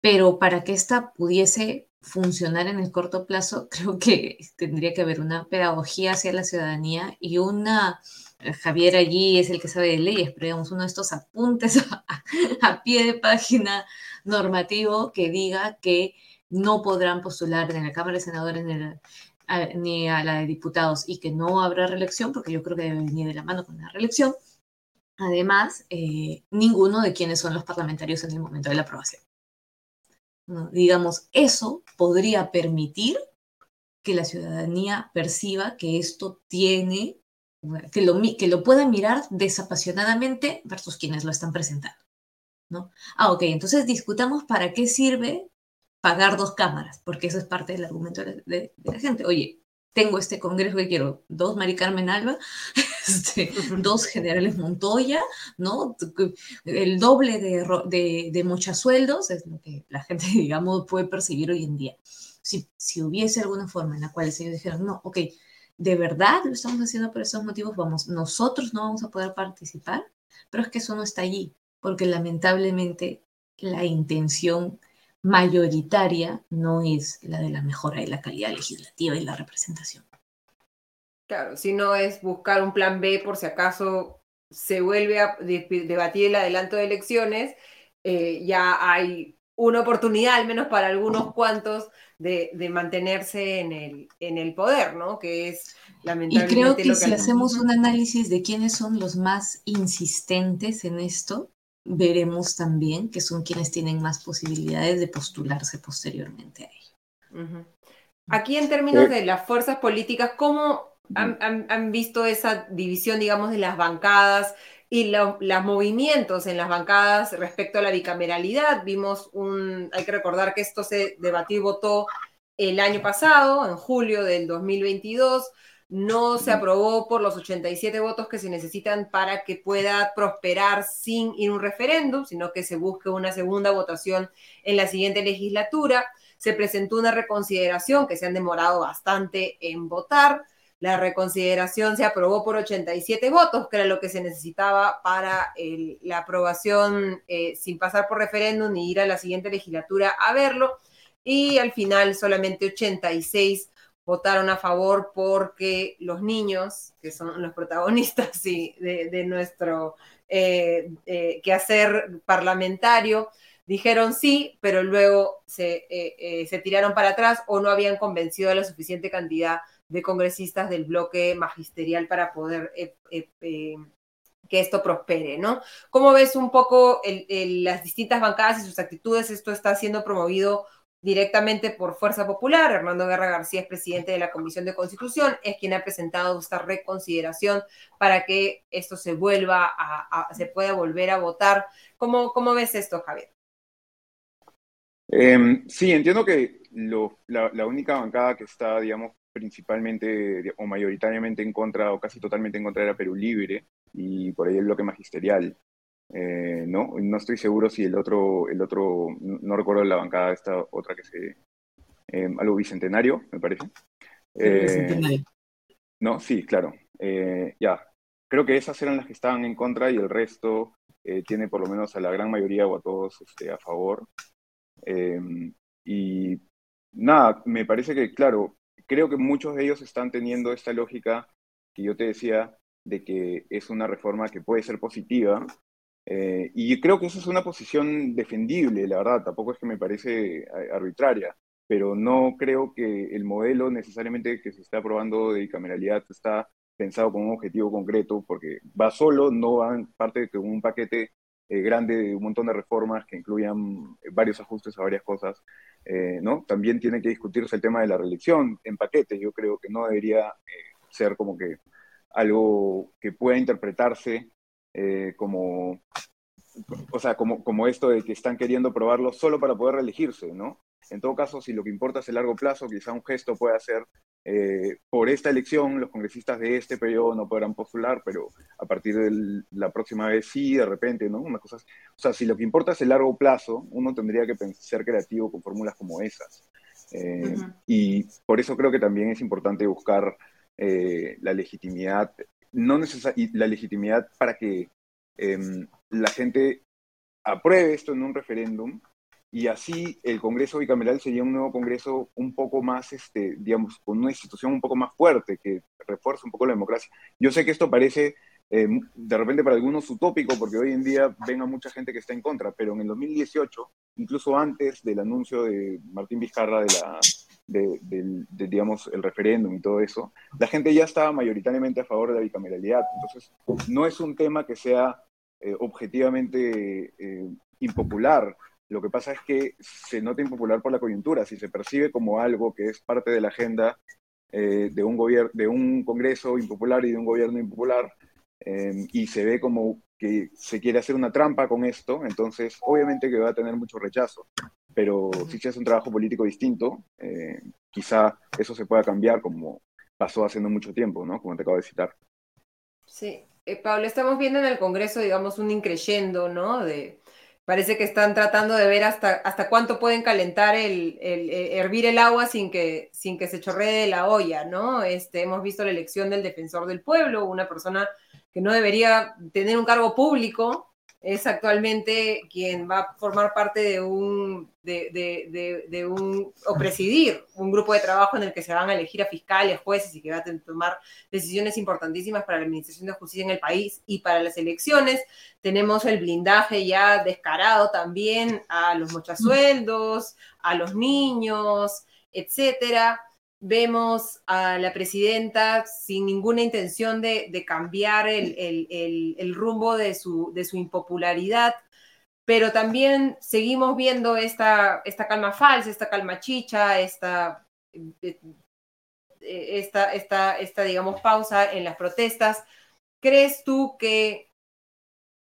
Pero para que ésta pudiese funcionar en el corto plazo, creo que tendría que haber una pedagogía hacia la ciudadanía y una, eh, Javier allí es el que sabe de leyes, pero digamos, uno de estos apuntes a, pie de página normativo que diga que no podrán postular en la Cámara de Senadores ni a la de Diputados y que no habrá reelección, porque yo creo que debe venir de la mano con la reelección. Además, eh, ninguno de quienes son los parlamentarios en el momento de la aprobación. Digamos, eso podría permitir que la ciudadanía perciba que esto tiene, que lo, que lo pueda mirar desapasionadamente versus quienes lo están presentando. ¿no? Ah, ok, entonces discutamos para qué sirve pagar dos cámaras, porque eso es parte del argumento de la gente. Oye, tengo este congreso que quiero dos Mari Carmen Alba, este, dos generales Montoya, ¿no? El doble de, de, de muchos sueldos es lo que la gente, digamos, puede percibir hoy en día. Si, si hubiese alguna forma en la cual ellos dijeran, no, ok, de verdad lo estamos haciendo por esos motivos, vamos, nosotros no vamos a poder participar, pero es que eso no está allí, porque lamentablemente la intención mayoritaria no es la de la mejora de la calidad legislativa y la representación. Claro, si no es buscar un plan B por si acaso se vuelve a debatir el adelanto de elecciones, eh, ya hay una oportunidad, al menos para algunos cuantos, de, mantenerse en el, en el poder, ¿no? Que es lamentablemente. Y creo que, si hacemos un análisis de quiénes son los más insistentes en esto, veremos también que son quienes tienen más posibilidades de postularse posteriormente a ello. Aquí en términos de las fuerzas políticas, ¿cómo han, visto esa división, digamos, de las bancadas y los movimientos en las bancadas respecto a la bicameralidad? Vimos un, hay que recordar que esto se debatió y votó el año pasado, en julio del 2022 no se aprobó por los 87 votos que se necesitan para que pueda prosperar sin ir a un referéndum, sino que se busque una segunda votación en la siguiente legislatura. Se presentó una reconsideración que se han demorado bastante en votar. La reconsideración se aprobó por 87 votos, que era lo que se necesitaba para la aprobación eh, sin pasar por referéndum ni ir a la siguiente legislatura a verlo. Y al final solamente 86 votaron a favor porque los niños, que son los protagonistas de, nuestro eh, eh, quehacer parlamentario, dijeron sí, pero luego se, eh, se, tiraron para atrás o no habían convencido a la suficiente cantidad de congresistas del bloque magisterial para poder que esto prospere, ¿no? ¿Cómo ves un poco las distintas bancadas y sus actitudes? Esto está siendo promovido directamente por Fuerza Popular. Hernando Guerra García es presidente de la Comisión de Constitución, es quien ha presentado esta reconsideración para que esto se vuelva a, se pueda volver a votar. ¿Cómo, ves esto, Javier? Em, sí, entiendo que la, única bancada que está, digamos, principalmente o mayoritariamente en contra o casi totalmente en contra era Perú Libre y por ahí el bloque magisterial. Eh, no, no estoy seguro si el otro, el otro, no recuerdo la bancada, esta otra que se, eh, algo bicentenario, me parece. Eh, no, sí, claro. ya, creo que esas eran las que estaban en contra y el resto tiene por lo menos a la gran mayoría o a todos este, a favor. y nada, me parece que, claro, creo que muchos de ellos están teniendo esta lógica que yo te decía de que es una reforma que puede ser positiva, eh, y creo que esa es una posición defendible, la verdad, tampoco es que me parece eh, arbitraria, pero no creo que el modelo necesariamente que se está aprobando de bicameralidad está pensado con un objetivo concreto, porque va solo, no va en parte de un paquete eh, grande de un montón de reformas que incluyan varios ajustes a varias cosas, ¿no? También tiene que discutirse el tema de la reelección en paquetes, yo creo que no debería ser como que algo que pueda interpretarse eh, como, o sea, como, como esto de que están queriendo probarlo solo para poder reelegirse, ¿no? En todo caso, si lo que importa es el largo plazo, quizá un gesto puede ser, eh, por esta elección, los congresistas de este periodo no podrán postular, pero a partir de la próxima vez sí, de repente, ¿no? Una cosa, o sea, si lo que importa es el largo plazo, uno tendría que ser creativo con fórmulas como esas. Eh, y por eso creo que también es importante buscar la legitimidad no la legitimidad para que em, la gente apruebe esto en un referéndum y así el Congreso bicameral sería un nuevo Congreso un poco más, este, digamos, con una institución un poco más fuerte, que refuerce un poco la democracia. Yo sé que esto parece eh, de repente para algunos utópico, porque hoy en día ven a mucha gente que está en contra, pero en el 2018, incluso antes del anuncio de Martín Vizcarra de la, de, digamos, el referéndum y todo eso, la gente ya estaba mayoritariamente a favor de la bicameralidad. Entonces, no es un tema que sea eh, objetivamente eh, impopular. Lo que pasa es que se nota impopular por la coyuntura. Si se percibe como algo que es parte de la agenda de, un de un Congreso impopular y de un gobierno impopular, Em, y se ve como que se quiere hacer una trampa con esto, entonces obviamente que va a tener mucho rechazo, pero si se hace un trabajo político distinto, eh, quizá eso se pueda cambiar como pasó hace no mucho tiempo, ¿no? Como te acabo de citar. Sí, eh, Pablo, estamos viendo en el Congreso, digamos, un increyendo, ¿no? De, parece que están tratando de ver hasta, hasta cuánto pueden calentar el, el, hervir el agua sin que, sin que se chorree de la olla, ¿no? Este, hemos visto la elección del defensor del pueblo, una persona que no debería tener un cargo público, es actualmente quien va a formar parte de un, de, un, o presidir un grupo de trabajo en el que se van a elegir a fiscales, jueces y que va a tomar decisiones importantísimas para la administración de justicia en el país y para las elecciones. Tenemos el blindaje ya descarado también a los mochasueldos, a los niños, etcétera vemos a la presidenta sin ninguna intención de, cambiar el, rumbo de su, de su, impopularidad, pero también seguimos viendo esta, esta calma falsa, esta calma chicha, esta, eh, esta, esta, esta, digamos, pausa en las protestas. ¿Crees tú que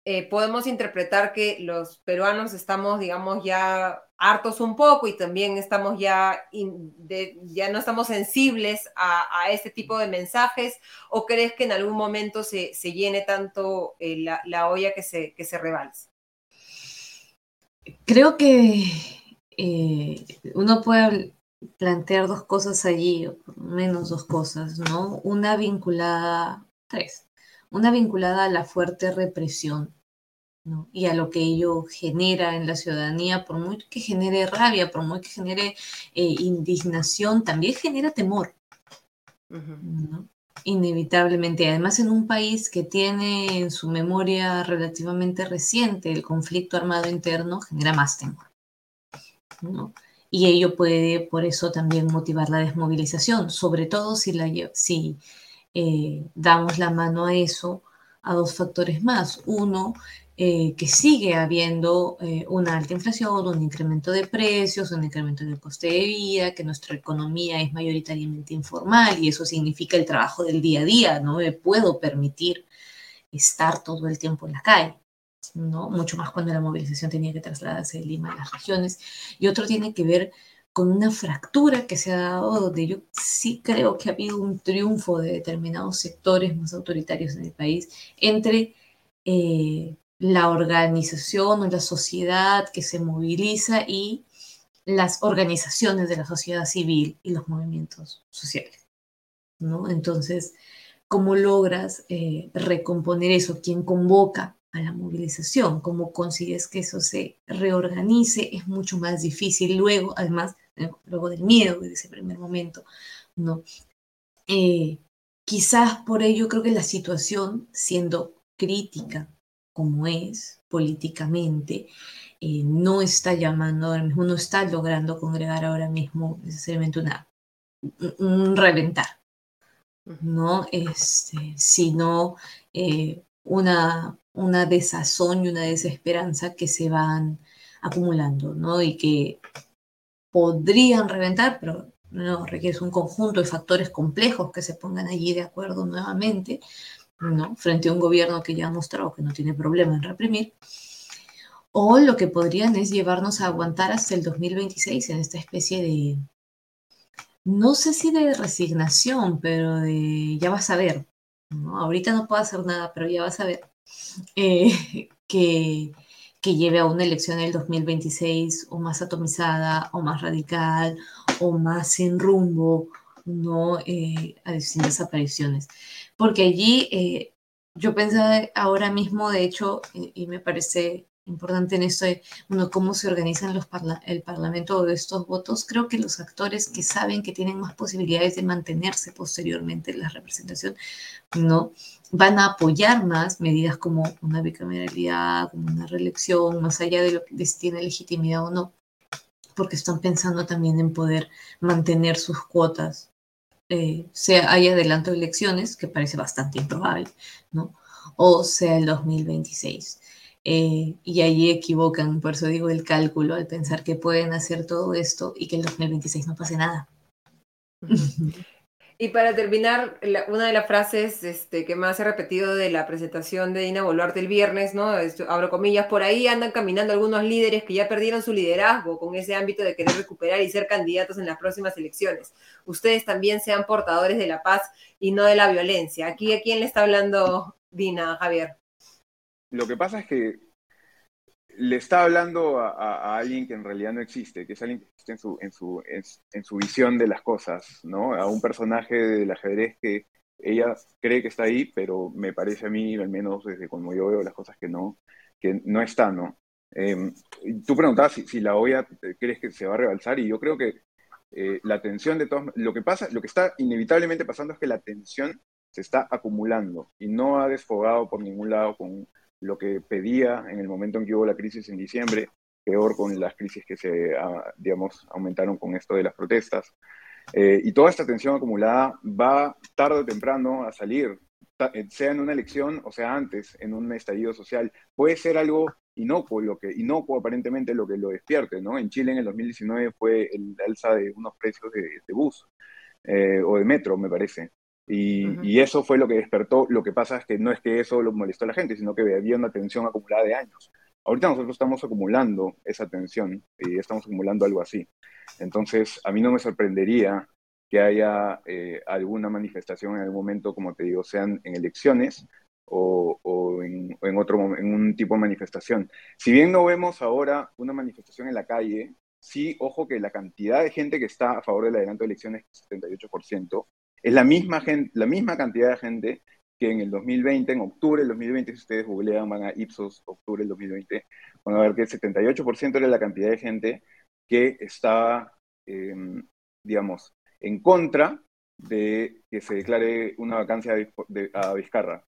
eh, podemos interpretar que los peruanos estamos, digamos, ya hartos un poco y también estamos ya, ya no estamos sensibles a, este tipo de mensajes o crees que en algún momento se, llene tanto eh, la, olla que se, que se rebalse? Creo que eh, uno puede plantear dos cosas allí, o menos dos cosas, ¿no? Una vinculada, tres, una vinculada a la fuerte represión y a lo que ello genera en la ciudadanía, por muy que genere rabia, por muy que genere eh, indignación, también genera temor. Inevitablemente. Además, en un país que tiene en su memoria relativamente reciente el conflicto armado interno, genera más temor. Y ello puede, por eso, también motivar la desmovilización, sobre todo si, la, si eh, damos la mano a eso, a dos factores más. Uno, eh, que sigue habiendo eh, una alta inflación, un incremento de precios, un incremento del coste de vida, que nuestra economía es mayoritariamente informal y eso significa el trabajo del día a día, no me puedo permitir estar todo el tiempo en la calle. ¿no? Mucho más cuando la movilización tenía que trasladarse de Lima a las regiones. Y otro tiene que ver con una fractura que se ha dado, donde yo sí creo que ha habido un triunfo de determinados sectores más autoritarios en el país entre eh, la organización o la sociedad que se moviliza y las organizaciones de la sociedad civil y los movimientos sociales. ¿no? Entonces, ¿cómo logras eh, recomponer eso? ¿Quién convoca a la movilización? ¿Cómo consigues que eso se reorganice? Es mucho más difícil luego, además, eh, luego del miedo de ese primer momento, ¿no? Eh, quizás por ello creo que la situación, siendo crítica como es políticamente, eh, no está llamando ahora mismo, no está logrando congregar ahora mismo necesariamente una, un reventar, ¿no? Este, sino eh, una, una desazón y una desesperanza que se van acumulando, ¿no? Y que podrían reventar, pero no, requiere un conjunto de factores complejos que se pongan allí de acuerdo nuevamente ¿no? frente a un gobierno que ya ha mostrado que no tiene problema en reprimir, o lo que podrían es llevarnos a aguantar hasta el 2026 en esta especie de, no sé si de resignación, pero de ya vas a ver, ¿no? ahorita no puedo hacer nada, pero ya vas a ver, eh, que, que lleve a una elección en el 2026 o más atomizada, o más radical, o más sin rumbo, ¿no? Eh, a distintas apariciones porque allí eh, yo pensaba ahora mismo, de hecho, y, me parece importante en esto cómo se organizan los el Parlamento de estos votos, creo que los actores que saben que tienen más posibilidades de mantenerse posteriormente en la representación, ¿no? Van a apoyar más medidas como una bicameralidad, como una reelección, más allá de, lo, de si tiene legitimidad o no, porque están pensando también en poder mantener sus cuotas, eh, sea hay adelanto de elecciones, que parece bastante improbable, ¿no? O sea el 2026. Eh, y ahí equivocan, por eso digo el cálculo, al pensar que pueden hacer todo esto y que el 2026 no pase nada. Y para terminar, una de las frases este, que más he repetido de la presentación de Dina Boluarte el viernes, ¿no? abro comillas, por ahí andan caminando algunos líderes que ya perdieron su liderazgo con ese ámbito de querer recuperar y ser candidatos en las próximas elecciones. Ustedes también sean portadores de la paz y no de la violencia. Aquí, ¿a quién le está hablando Dina, Javier? Lo que pasa es que le está hablando a, alguien que en realidad no existe, que es alguien que existe en su, en su, en, su visión de las cosas, ¿no? A un personaje del ajedrez que ella cree que está ahí, pero me parece a mí, al menos desde como yo veo las cosas, que no, que no está, ¿no? Em, tú preguntabas si, la olla eh, crees que se va a rebalsar y yo creo que eh, la tensión de todos, lo que pasa, lo que está inevitablemente pasando es que la tensión se está acumulando y no ha desfogado por ningún lado con lo que pedía en el momento en que hubo la crisis en diciembre, peor con las crisis que se, ah, digamos, aumentaron con esto de las protestas. Eh, y toda esta tensión acumulada va tarde o temprano a salir, eh, sea en una elección o sea antes, en un estallido social. Puede ser algo inocuo, lo que, inocuo aparentemente lo que lo despierte, ¿no? En Chile en el 2019 fue el alza de unos precios de, bus eh, o de metro, me parece. Y, eso fue lo que despertó. Lo que pasa es que no es que eso lo molestó a la gente, sino que había una tensión acumulada de años. Ahorita nosotros estamos acumulando esa tensión y estamos acumulando algo así. Entonces, a mí no me sorprendería que haya eh, alguna manifestación en algún momento, como te digo, sean en elecciones o, en, otro en un tipo de manifestación. Si bien no vemos ahora una manifestación en la calle, sí, ojo que la cantidad de gente que está a favor del adelanto de elecciones es 78%, es la misma, gente, la misma cantidad de gente que en el 2020, en octubre del 2020, si ustedes googlean, van a Ipsos, octubre del 2020, van a ver que el 78% era la cantidad de gente que estaba, em, digamos, en contra de que se declare una vacancia a Vizcarra.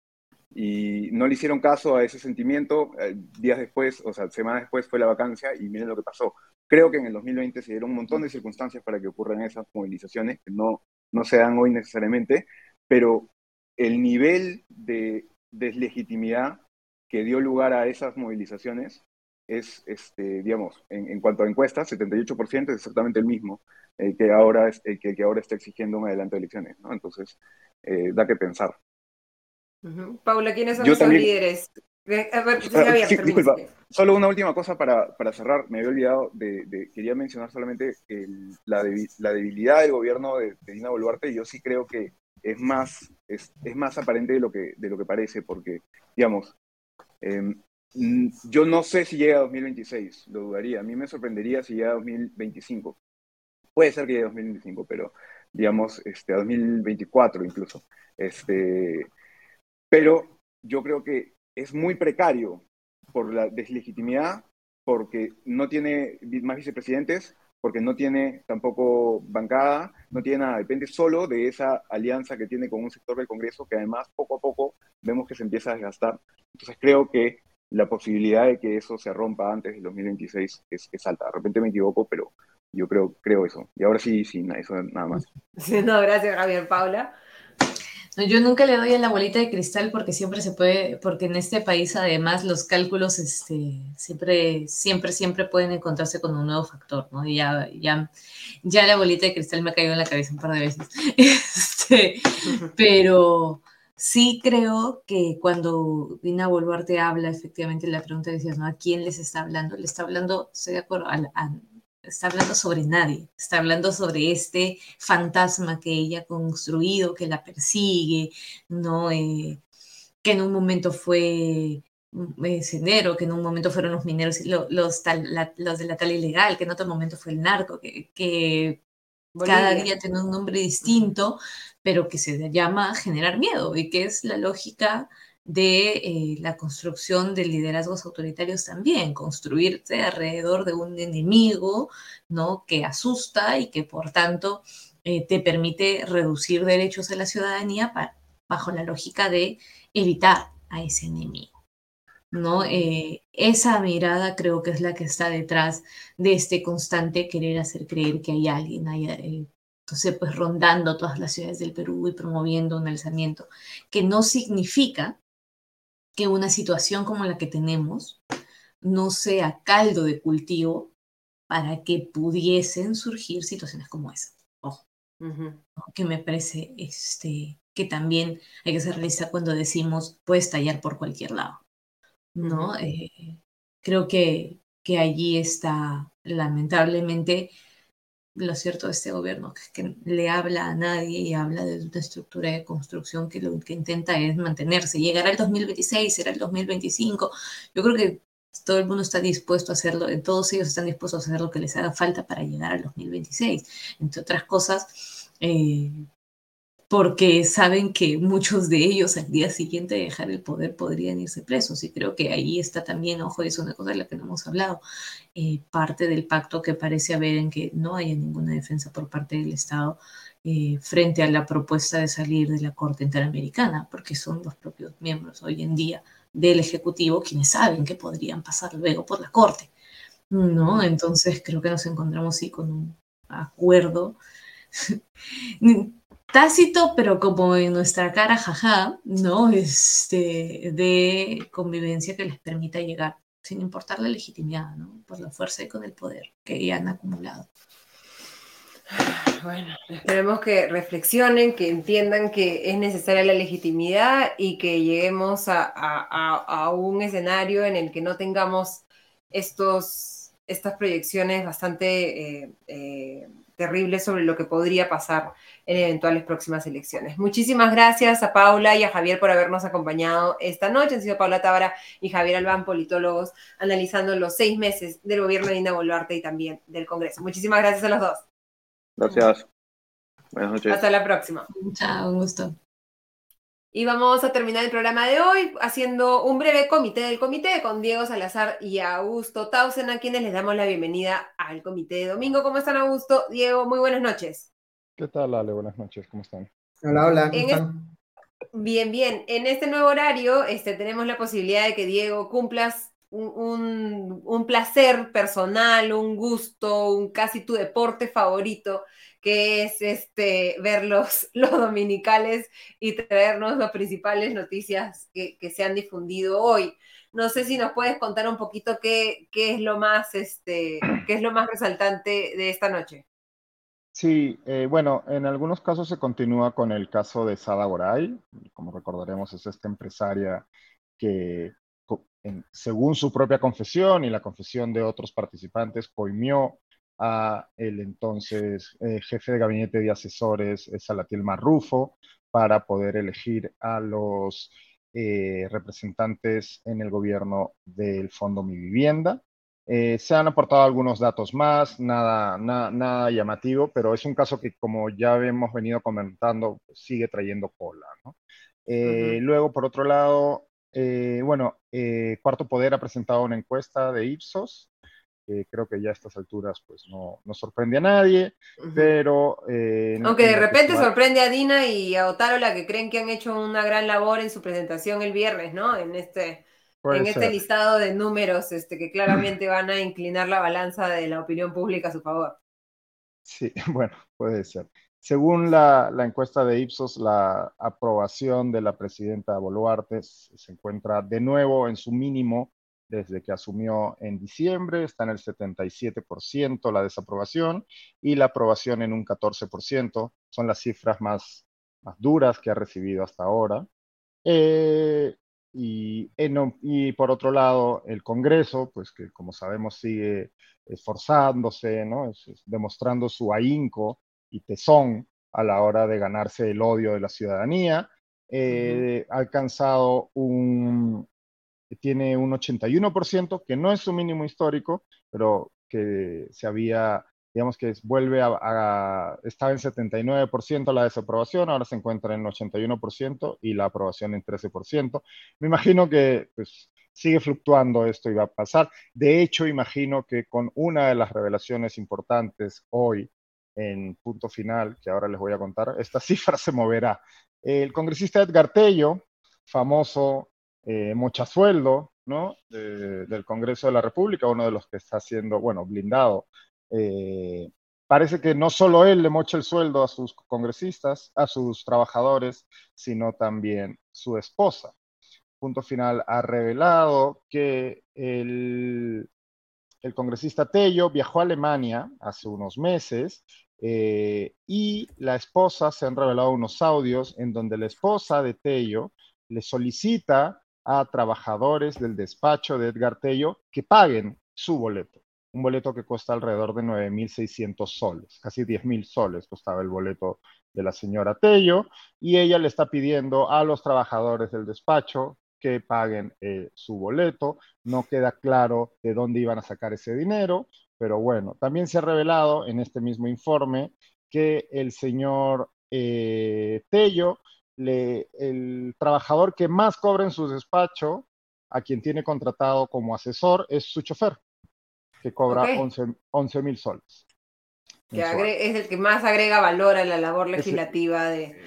Y no le hicieron caso a ese sentimiento. Eh, días después, o sea, semanas después fue la vacancia y miren lo que pasó. Creo que en el 2020 se dieron un montón de circunstancias para que ocurran esas movilizaciones, que no, no se dan hoy necesariamente, pero el nivel de deslegitimidad que dio lugar a esas movilizaciones es, este, digamos, en, cuanto a encuestas, 78% es exactamente el mismo que, ahora, que, ahora está exigiendo un adelanto de elecciones, ¿no? Entonces, eh, da que pensar. Paula, ¿quiénes son esos líderes? disculpa, solo una última cosa para, cerrar. Me había olvidado de, quería mencionar solamente la, debilidad del gobierno de, Dina Boluarte. Yo sí creo que es más, es, más aparente de lo, que, de lo que parece, porque, digamos, em, yo no sé si llega a 2026, lo dudaría. A mí me sorprendería si llega a 2025. Puede ser que llegue a 2025, pero digamos, este, a 2024 incluso. Este, pero yo creo que es muy precario por la deslegitimidad, porque no tiene más vicepresidentes, porque no tiene tampoco bancada, no tiene nada, depende solo de esa alianza que tiene con un sector del Congreso que además poco a poco vemos que se empieza a desgastar. Entonces creo que la posibilidad de que eso se rompa antes del 2026 es, es alta. De repente me equivoco, pero yo creo, creo eso. Y ahora sí, sí, eso nada más. no, gracias Javier Paula. Yo nunca le doy a la bolita de cristal porque siempre se puede, porque en este país además los cálculos este, siempre, siempre, siempre pueden encontrarse con un nuevo factor, ¿no? Y ya, ya, ya la bolita de cristal me ha caído en la cabeza un par de veces. Este, pero sí creo que cuando Dina Boluarte habla, efectivamente la pregunta decías, ¿no? ¿A quién les está hablando? Le está hablando, estoy de acuerdo, a, a está hablando sobre nadie, está hablando sobre este fantasma que ella ha construido, que la persigue, ¿no? Eh, que en un momento fue sendero, que en un momento fueron los mineros, los, los, de la tal ilegal, que en otro momento fue el narco, que, que cada día tiene un nombre distinto, pero que se llama generar miedo y que es la lógica de eh, la construcción de liderazgos autoritarios también, construirse alrededor de un enemigo, ¿no? Que asusta y que por tanto eh, te permite reducir derechos de la ciudadanía bajo la lógica de evitar a ese enemigo. ¿no? Eh, esa mirada creo que es la que está detrás de este constante querer hacer creer que hay alguien, hay, entonces pues rondando todas las ciudades del Perú y promoviendo un alzamiento, que no significa que una situación como la que tenemos no sea caldo de cultivo para que pudiesen surgir situaciones como esa. Ojo, que me parece este, que también hay que ser realista cuando decimos puede estallar por cualquier lado. ¿no? Eh, creo que, que allí está lamentablemente lo cierto de este gobierno, que es que le habla a nadie y habla de una estructura de construcción que lo que intenta es mantenerse. Llegará el 2026, será el 2025. Yo creo que todo el mundo está dispuesto a hacerlo, todos ellos están dispuestos a hacer lo que les haga falta para llegar al 2026. Entre otras cosas, eh, porque saben que muchos de ellos al día siguiente de dejar el poder podrían irse presos. Y creo que ahí está también, ojo, es una cosa de la que no hemos hablado, eh, parte del pacto que parece haber en que no haya ninguna defensa por parte del Estado eh, frente a la propuesta de salir de la Corte Interamericana, porque son los propios miembros hoy en día del Ejecutivo quienes saben que podrían pasar luego por la Corte. ¿no? Entonces creo que nos encontramos sí con un acuerdo tácito, pero como en nuestra cara, jaja, ¿no? Este, de convivencia que les permita llegar, sin importar la legitimidad, ¿no? Por la fuerza y con el poder que ya han acumulado. Bueno, esperemos que reflexionen, que entiendan que es necesaria la legitimidad y que lleguemos a, un escenario en el que no tengamos estos, estas proyecciones bastante eh, eh, terribles sobre lo que podría pasar en eventuales próximas elecciones. Muchísimas gracias a Paula y a Javier por habernos acompañado esta noche. Han sido Paula Tábara y Javier Albán, politólogos, analizando los seis meses del gobierno de Dina Boluarte y también del Congreso. Muchísimas gracias a los dos. Gracias. Buenas noches. Hasta la próxima. Chao, un gusto. Y vamos a terminar el programa de hoy haciendo un breve comité del comité con Diego Salazar y Augusto Tausen, a quienes les damos la bienvenida al comité de domingo. ¿Cómo están, Augusto? Diego, muy buenas noches. ¿Qué tal, Ale? Buenas noches, ¿cómo están? Hola, hola, ¿cómo están? Bien, bien. En este nuevo horario este, tenemos la posibilidad de que Diego cumplas un, un, placer personal, un gusto, un casi tu deporte favorito, que es este, ver los, los dominicales y traernos las principales noticias que, que, se han difundido hoy. No sé si nos puedes contar un poquito qué, qué es lo más, este, qué es lo más resaltante de esta noche. Sí, eh, bueno, en algunos casos se continúa con el caso de Sada Boray. Como recordaremos, es esta empresaria que, según su propia confesión y la confesión de otros participantes, coimió a el entonces eh, jefe de gabinete de asesores, Salatiel Marrufo, para poder elegir a los eh, representantes en el gobierno del Fondo Mi Vivienda. Eh, se han aportado algunos datos más, nada, nada, llamativo, pero es un caso que, como ya hemos venido comentando, sigue trayendo cola. Eh, luego, por otro lado, eh, bueno, Cuarto Poder ha presentado una encuesta de Ipsos, que creo que ya a estas alturas pues no, no sorprende a nadie, pero... Aunque de repente sorprende a Dina y a Otárola que creen que han hecho una gran labor en su presentación el viernes, ¿no? En este en este listado de números este, que claramente van a inclinar la balanza de la opinión pública a su favor. Sí, bueno, puede ser. Según la, encuesta de Ipsos, la aprobación de la presidenta Boluarte se encuentra de nuevo en su mínimo desde que asumió en diciembre, está en el 77% la desaprobación y la aprobación en un 14%, son las cifras más, más duras que ha recibido hasta ahora. Eh, y, y por otro lado, el Congreso, pues que como sabemos sigue esforzándose, ¿no? demostrando su ahínco y tesón a la hora de ganarse el odio de la ciudadanía. Eh, ha alcanzado un, tiene un 81%, que no es su mínimo histórico, pero que se había digamos que vuelve a, estaba en 79% la desaprobación, ahora se encuentra en 81% y la aprobación en 13%. Me imagino que pues, sigue fluctuando esto y va a pasar. De hecho, imagino que con una de las revelaciones importantes hoy en punto final, que ahora les voy a contar, esta cifra se moverá. El congresista Edgar Tello, famoso eh, mochasueldo, ¿no? del Congreso de la República, uno de los que está siendo, bueno, blindado. Eh, parece que no solo él le mocha el sueldo a sus congresistas, a sus trabajadores, sino también su esposa. Punto final ha revelado que el, el congresista Tello viajó a Alemania hace unos meses eh, y la esposa, se han revelado unos audios en donde la esposa de Tello le solicita a trabajadores del despacho de Edgar Tello que paguen su boleto. Un boleto que cuesta alrededor de 9.600 soles, casi 10.000 soles costaba el boleto de la señora Tello, y ella le está pidiendo a los trabajadores del despacho que paguen eh, su boleto. No queda claro de dónde iban a sacar ese dinero, pero bueno, también se ha revelado en este mismo informe que el señor eh, Tello el trabajador que más cobra en su despacho, a quien tiene contratado como asesor, es su chofer, que cobra 11 mil soles. es el que más agrega valor a la labor legislativa de...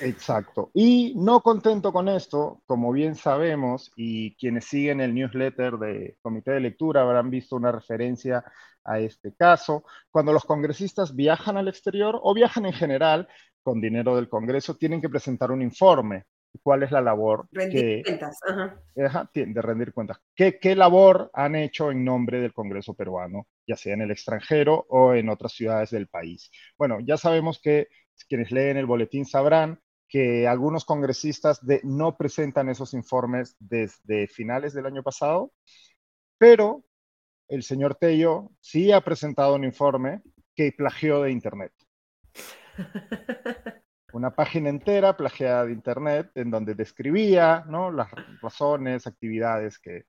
Exacto. Y no contento con esto, como bien sabemos, y quienes siguen el newsletter de Comité de Lectura habrán visto una referencia a este caso, cuando los congresistas viajan al exterior o viajan en general, con dinero del Congreso, tienen que presentar un informe. ¿Cuál es la labor? Rendir cuentas. de rendir cuentas. ¿Qué, ¿Qué labor han hecho en nombre del Congreso peruano, ya sea en el extranjero o en otras ciudades del país? Bueno, ya sabemos que quienes leen el boletín sabrán que algunos congresistas de, no presentan esos informes desde finales del año pasado, pero el señor Tello sí ha presentado un informe que plagió de Internet. Una página entera plagiada de Internet en donde describía ¿no? las razones, actividades que,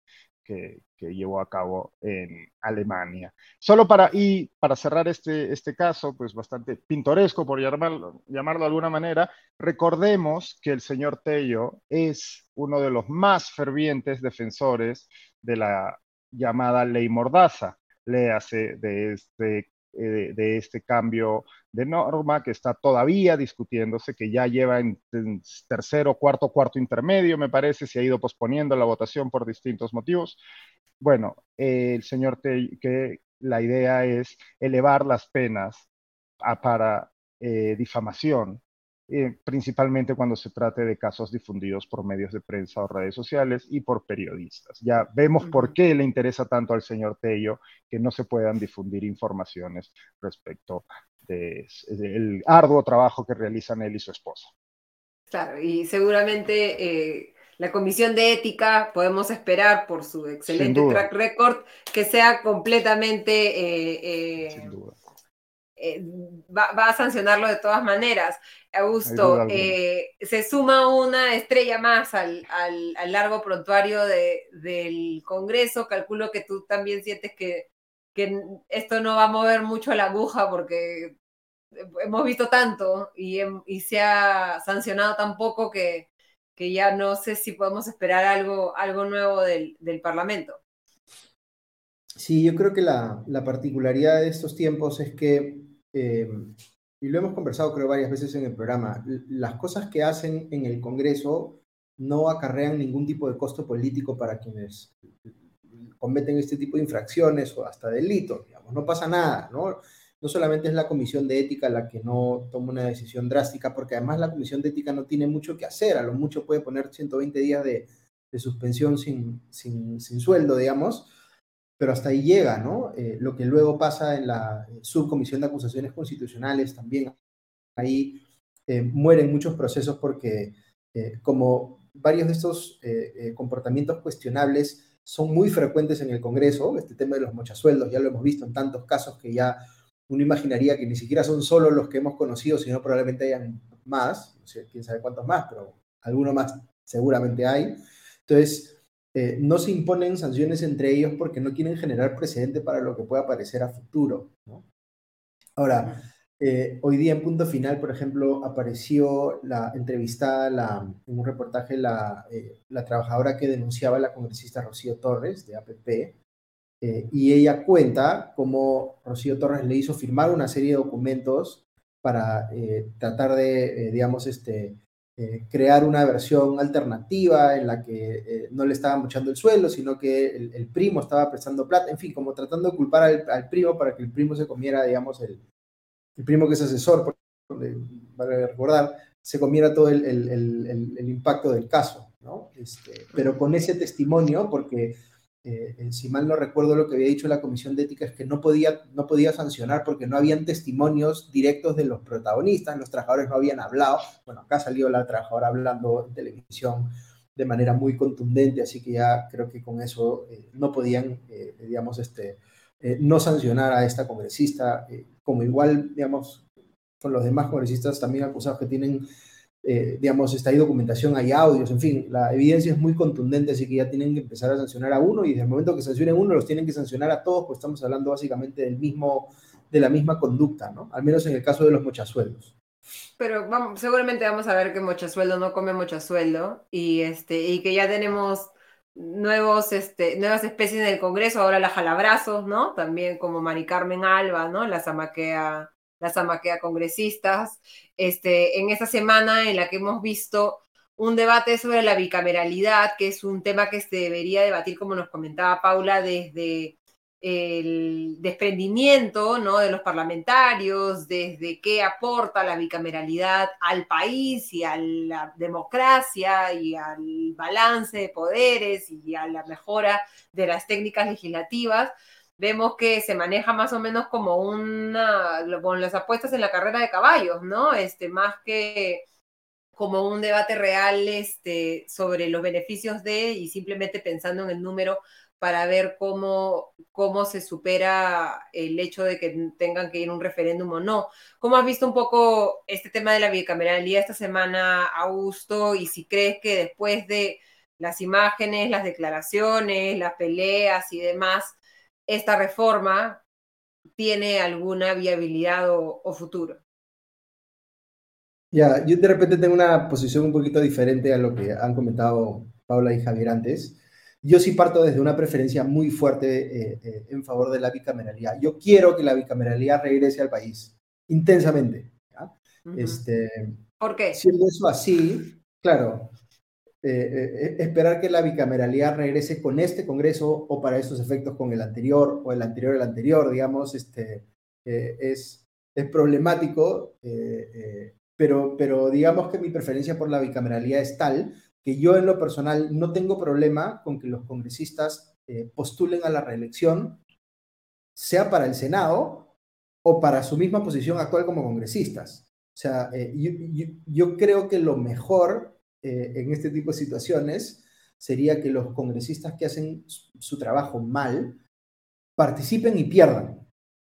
que, llevó a cabo en Alemania. Solo para, y para cerrar este, este caso, pues bastante pintoresco, por llamarlo, llamarlo de alguna manera, recordemos que el señor Tello es uno de los más fervientes defensores de la llamada ley Mordaza, léase de este eh, de este cambio de norma que está todavía discutiéndose, que ya lleva en, tercero, cuarto, cuarto intermedio, me parece, se ha ido posponiendo la votación por distintos motivos. Bueno, el señor que la idea es elevar las penas para eh, difamación eh, principalmente cuando se trate de casos difundidos por medios de prensa o redes sociales y por periodistas. Ya vemos por qué le interesa tanto al señor Tello que no se puedan difundir informaciones respecto del arduo trabajo que realizan él y su esposa. Claro, y seguramente eh, la Comisión de Ética podemos esperar por su excelente track record que sea completamente eh, eh, va, a sancionarlo de todas maneras. Augusto, eh, se suma una estrella más al, largo prontuario del Congreso. Calculo que tú también sientes que, esto no va a mover mucho la aguja porque hemos visto tanto y, se ha sancionado tan poco que, ya no sé si podemos esperar algo, algo nuevo del, Parlamento. Sí, yo creo que la, la, particularidad de estos tiempos es que Em, y lo hemos conversado creo varias veces en el programa, las cosas que hacen en el Congreso no acarrean ningún tipo de costo político para quienes cometen este tipo de infracciones o hasta delitos, digamos, no pasa nada, ¿no? No solamente es la Comisión de Ética la que no toma una decisión drástica, porque además la Comisión de Ética no tiene mucho que hacer, a lo mucho puede poner 120 días de, de suspensión sin, sin, sin sueldo, digamos, pero hasta ahí llega, ¿no? Eh, lo que luego pasa en la subcomisión de acusaciones constitucionales también, ahí eh, mueren muchos procesos porque eh, como varios de estos comportamientos cuestionables son muy frecuentes en el Congreso, este tema de los mochasueldos ya lo hemos visto en tantos casos que ya uno imaginaría que ni siquiera son solo los que hemos conocido, sino probablemente hayan más, no sé, quién sabe cuántos más, pero alguno más seguramente hay. Entonces, eh, no se imponen sanciones entre ellos porque no quieren generar precedente para lo que pueda aparecer a futuro. Ahora, eh, hoy día en punto final, por ejemplo, apareció la entrevistada la, en un reportaje la, eh, la trabajadora que denunciaba a la congresista Rocío Torres de APP, y ella cuenta cómo Rocío Torres le hizo firmar una serie de documentos para tratar de, digamos, este, crear una versión alternativa en la que no le estaban mochando el suelo, sino que el, primo estaba prestando plata, en fin, como tratando de culpar al, al primo para que el primo se comiera, digamos, el, el primo que es asesor, para recordar, se comiera todo el, el, impacto del caso, ¿no? Este, pero con ese testimonio, porque eh, eh, si mal no recuerdo lo que había dicho la Comisión de Ética es que no podía, no podía sancionar porque no habían testimonios directos de los protagonistas, los trabajadores no habían hablado, bueno, acá salió la trabajadora hablando en televisión de manera muy contundente, así que ya creo que con eso eh, no podían, digamos, este, no sancionar a esta congresista como igual, digamos, con los demás congresistas también acusados que tienen, eh, digamos, está ahí documentación, hay audios, en fin, la evidencia es muy contundente, así que ya tienen que empezar a sancionar a uno y desde el momento que sancionen uno los tienen que sancionar a todos, pues estamos hablando básicamente del mismo, de la misma conducta, ¿no? Al menos en el caso de los mochasueldos. Pero seguramente vamos a ver que mochasueldo no come mochasueldo y, este, y que ya tenemos nuevos, este, nuevas especies en el Congreso, ahora las jalabrazos, ¿no? También como Mari Carmen Alba, ¿no? La zamaquea, la zamaquea congresistas. Este, en esta semana en la que hemos visto un debate sobre la bicameralidad, que es un tema que se debería debatir, como nos comentaba Paula, desde el desprendimiento ¿no? de los parlamentarios, desde qué aporta la bicameralidad al país y a la democracia y al balance de poderes y a la mejora de las técnicas legislativas. Vemos que se maneja más o menos como una, con las apuestas en la carrera de caballos, ¿no? Este, más que como un debate real este, sobre los beneficios de y simplemente pensando en el número para ver cómo, cómo se supera el hecho de que tengan que ir a un referéndum o no. ¿Cómo has visto un poco este tema de la bicameralidad esta semana, Augusto? Y si crees que después de las imágenes, las declaraciones, las peleas y demás, esta reforma tiene alguna viabilidad o, o futuro. Ya, yo de repente tengo una posición un poquito diferente a lo que han comentado Paula y Javier antes. Yo sí parto desde una preferencia muy fuerte eh, eh, en favor de la bicameralidad. Yo quiero que la bicameralidad regrese al país, intensamente. este, ¿Por qué? Siendo eso así, claro, eh, esperar que la bicameralidad regrese con este Congreso o para estos efectos con el anterior o el anterior el anterior, digamos, este, es, es problemático, pero, pero digamos que mi preferencia por la bicameralidad es tal que yo en lo personal no tengo problema con que los congresistas eh, postulen a la reelección, sea para el Senado o para su misma posición actual como congresistas. O sea, eh, yo, creo que lo mejor eh, en este tipo de situaciones sería que los congresistas que hacen su, trabajo mal participen y pierdan.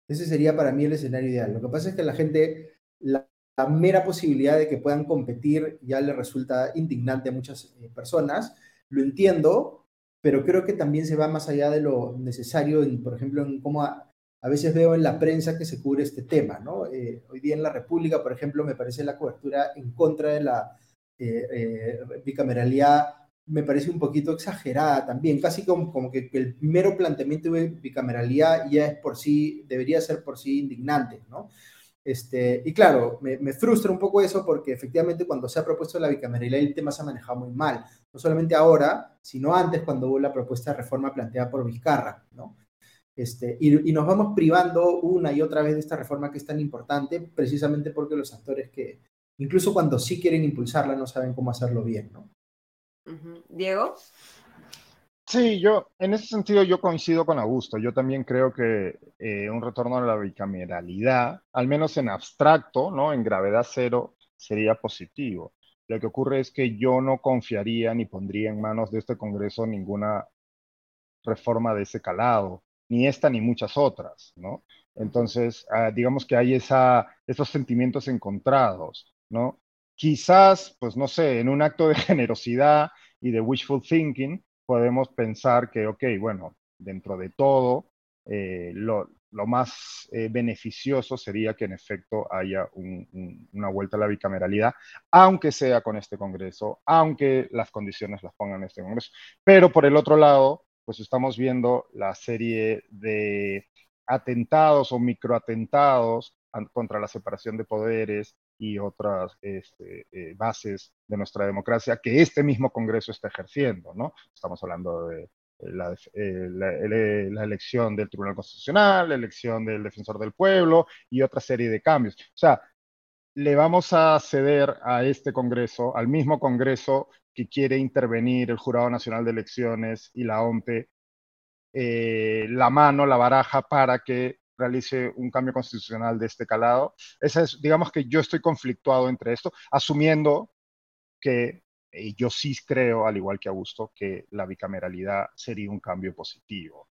Ese sería para mí el escenario ideal. Lo que pasa es que la gente, la, la mera posibilidad de que puedan competir ya le resulta indignante a muchas eh, personas. Lo entiendo, pero creo que también se va más allá de lo necesario, por ejemplo, en cómo a, veces veo en la prensa que se cubre este tema. ¿no? Eh, hoy día en la República, por ejemplo, me parece la cobertura en contra de la eh, bicameralidad me parece un poquito exagerada también, casi como, que, el mero planteamiento de bicameralidad ya es por sí, debería ser por sí indignante, ¿no? Este, y claro, me, frustra un poco eso porque efectivamente cuando se ha propuesto la bicameralidad el tema se ha manejado muy mal. No solamente ahora, sino antes cuando hubo la propuesta de reforma planteada por Vizcarra, ¿no? Este, y, nos vamos privando una y otra vez de esta reforma que es tan importante precisamente porque los actores que, incluso cuando sí quieren impulsarla, no saben cómo hacerlo bien, ¿no? Diego. Sí, yo, en ese sentido yo coincido con Augusto. Yo también creo que eh, un retorno a la bicameralidad, al menos en abstracto, ¿no? En gravedad cero, sería positivo. Lo que ocurre es que yo no confiaría ni pondría en manos de este Congreso ninguna reforma de ese calado, ni esta ni muchas otras, ¿no? Entonces, ah, digamos que hay esa, esos sentimientos encontrados, ¿no? Quizás, pues no sé, en un acto de generosidad y de wishful thinking, podemos pensar que, ok, bueno, dentro de todo, eh, lo más eh, beneficioso sería que en efecto haya una vuelta a la bicameralidad, aunque sea con este Congreso, aunque las condiciones las pongan este Congreso. Pero por el otro lado, pues estamos viendo la serie de atentados o microatentados contra la separación de poderes y otras este, eh, bases de nuestra democracia que este mismo Congreso está ejerciendo, ¿no? Estamos hablando de la, eh, la, elección del Tribunal Constitucional, la elección del Defensor del Pueblo y otra serie de cambios. O sea, le vamos a ceder a este Congreso, al mismo Congreso que quiere intervenir el Jurado Nacional de Elecciones y la OMPE, eh, la mano, la baraja para que realice un cambio constitucional de este calado. Esa es, digamos que yo estoy conflictuado entre esto, asumiendo que y yo sí creo, al igual que Augusto, que la bicameralidad sería un cambio positivo.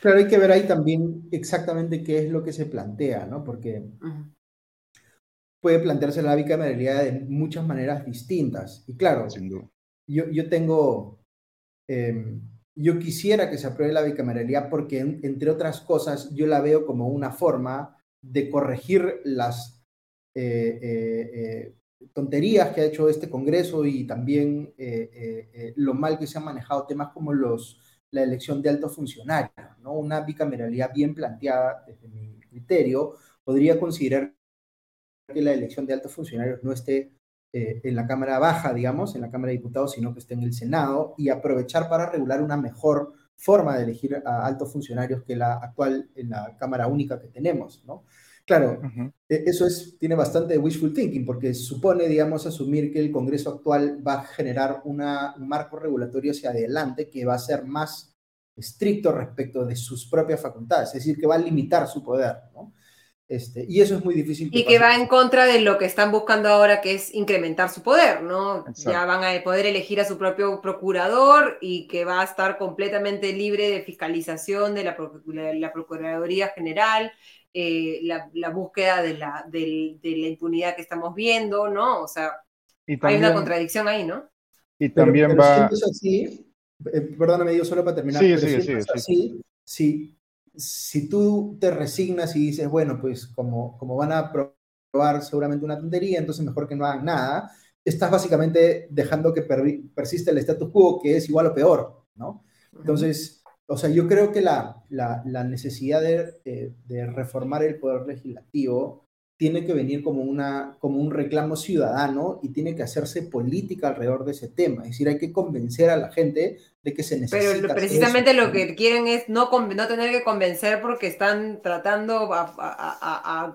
Claro, hay que ver ahí también exactamente qué es lo que se plantea, ¿no? Porque puede plantearse la bicameralidad de muchas maneras distintas. Y claro, Yo, yo tengo, em, yo quisiera que se apruebe la bicameralidad porque, entre otras cosas, yo la veo como una forma de corregir las eh, eh, eh, tonterías que ha hecho este Congreso y también lo mal que se han manejado temas como los, la elección de altos funcionarios. ¿no? Una bicameralidad bien planteada, desde mi criterio, podría considerar que la elección de altos funcionarios no esté en la Cámara Baja, digamos, en la Cámara de Diputados, sino que esté en el Senado y aprovechar para regular una mejor forma de elegir a altos funcionarios que la actual en la Cámara Única que tenemos, ¿no? Claro, e, eso es, tiene bastante wishful thinking, porque supone, digamos, asumir que el Congreso actual va a generar una, un marco regulatorio hacia adelante que va a ser más estricto respecto de sus propias facultades, es decir, que va a limitar su poder, ¿no? Este, y eso es muy difícil. y que va en contra de lo que están buscando ahora, que es incrementar su poder, ¿no? Ya van a poder elegir a su propio procurador y que va a estar completamente libre de fiscalización de la, la Procuraduría General eh, la, búsqueda de la, de, la impunidad que estamos viendo, ¿no? O sea, hay una contradicción ahí, ¿no? Y también va... así, eh, perdóname, yo solo para terminar. Sí, sí, sí, así, si, si tú te resignas y dices, bueno, pues como, como van a probar seguramente una tontería, entonces mejor que no hagan nada, estás básicamente dejando que persista el status quo, que es igual o peor, ¿no? Entonces, o sea, yo creo que la, necesidad eh, de, reformar el poder legislativo tiene que venir como, una, como un reclamo ciudadano y tiene que hacerse política alrededor de ese tema. Es decir, hay que convencer a la gente de que se necesita. Pero precisamente lo que quieren es no, no tener que convencer porque están tratando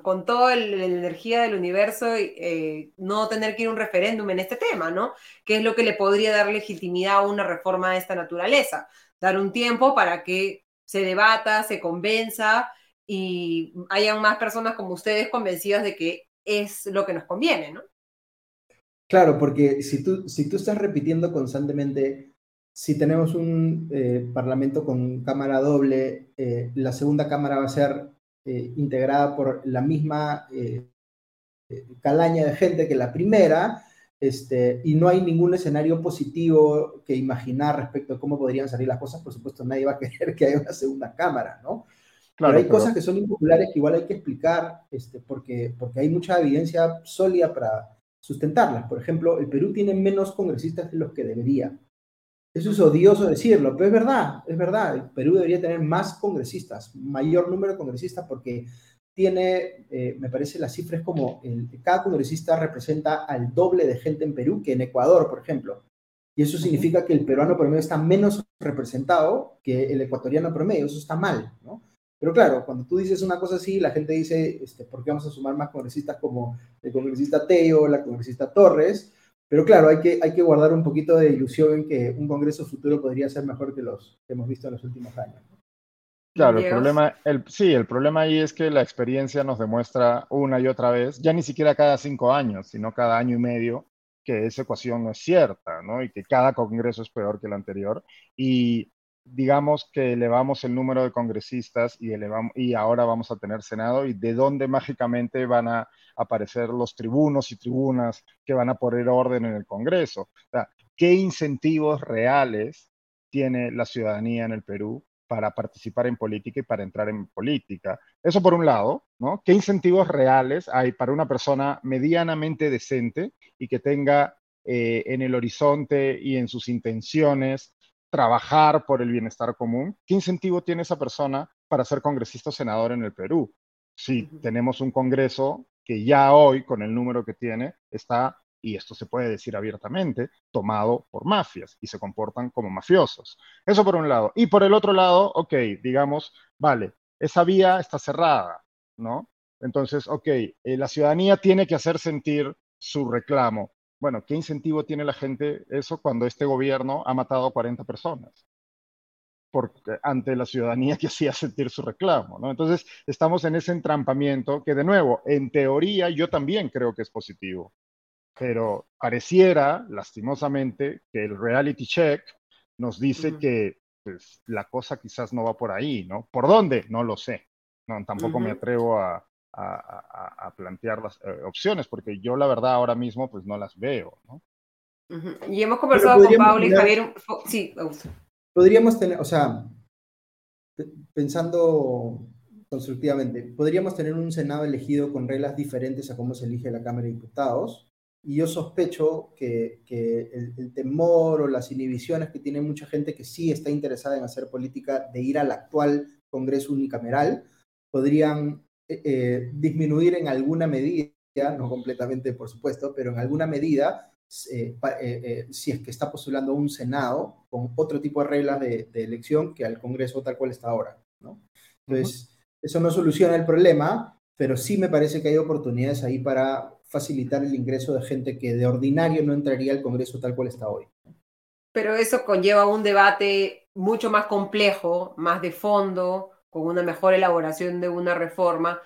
con toda la energía del universo eh, no tener que ir a un referéndum en este tema, ¿no? Que es lo que le podría dar legitimidad a una reforma de esta naturaleza dar un tiempo para que se debata, se convenza y hayan más personas como ustedes convencidas de que es lo que nos conviene, ¿no? Claro, porque si tú, si tú estás repitiendo constantemente, si tenemos un eh, parlamento con cámara doble, eh, la segunda cámara va a ser eh, integrada por la misma calaña de gente que la primera, este, y no hay ningún escenario positivo que imaginar respecto a cómo podrían salir las cosas, por supuesto nadie va a querer que haya una segunda cámara, ¿no? Claro, pero hay cosas que son impopulares que igual hay que explicar, este, porque, porque hay mucha evidencia sólida para sustentarlas. Por ejemplo, el Perú tiene menos congresistas de los que debería. Eso es odioso decirlo, pero es verdad, es verdad. El Perú debería tener más congresistas, mayor número de congresistas, porque tiene, eh, me parece la cifra es como, el, cada congresista representa al doble de gente en Perú que en Ecuador, por ejemplo. Y eso significa que el peruano promedio está menos representado que el ecuatoriano promedio. Eso está mal, ¿no? Pero claro, cuando tú dices una cosa así, la gente dice, este, ¿por qué vamos a sumar más congresistas como el congresista Teo, la congresista Torres? Pero claro, hay que, hay que guardar un poquito de ilusión en que un congreso futuro podría ser mejor que los que hemos visto en los últimos años. Claro, el problema, el, sí, el problema ahí es que la experiencia nos demuestra una y otra vez, ya ni siquiera cada cinco años, sino cada año y medio, que esa ecuación no es cierta, ¿no? Y que cada congreso es peor que el anterior. Y digamos que elevamos el número de congresistas y, elevamos, y ahora vamos a tener Senado y de dónde mágicamente van a aparecer los tribunos y tribunas que van a poner orden en el Congreso. O sea, ¿qué incentivos reales tiene la ciudadanía en el Perú para participar en política y para entrar en política. Eso por un lado, ¿no? ¿Qué incentivos reales hay para una persona medianamente decente y que tenga eh, en el horizonte y en sus intenciones trabajar por el bienestar común? ¿Qué incentivo tiene esa persona para ser congresista o senador en el Perú? Si tenemos un Congreso que ya hoy, con el número que tiene, está y esto se puede decir abiertamente, tomado por mafias y se comportan como mafiosos. Eso por un lado. Y por el otro lado, ok, digamos, vale, esa vía está cerrada, ¿no? Entonces, ok, eh, la ciudadanía tiene que hacer sentir su reclamo. Bueno, ¿qué incentivo tiene la gente eso cuando este gobierno ha matado a 40 personas? Porque ante la ciudadanía que hacía sentir su reclamo, ¿no? Entonces, estamos en ese entrampamiento que, de nuevo, en teoría yo también creo que es positivo pero pareciera, lastimosamente, que el reality check nos dice que pues, la cosa quizás no va por ahí, ¿no? ¿Por dónde? No lo sé. No, tampoco me atrevo a, plantear las eh, opciones, porque yo la verdad ahora mismo pues no las veo, ¿no? Y hemos conversado con Pablo y Javier. Sí, Podríamos tener, o sea, pensando constructivamente, podríamos tener un Senado elegido con reglas diferentes a cómo se elige la Cámara de Diputados, y yo sospecho que, el, temor o las inhibiciones que tiene mucha gente que sí está interesada en hacer política de ir al actual Congreso unicameral podrían eh, eh, disminuir en alguna medida, no completamente por supuesto, pero en alguna medida, eh, si es que está postulando un Senado con otro tipo de reglas de, elección que al Congreso tal cual está ahora. ¿no? Entonces, eso no soluciona el problema, pero sí me parece que hay oportunidades ahí para facilitar el ingreso de gente que de ordinario no entraría al Congreso tal cual está hoy. Pero eso conlleva un debate mucho más complejo, más de fondo, con una mejor elaboración de una reforma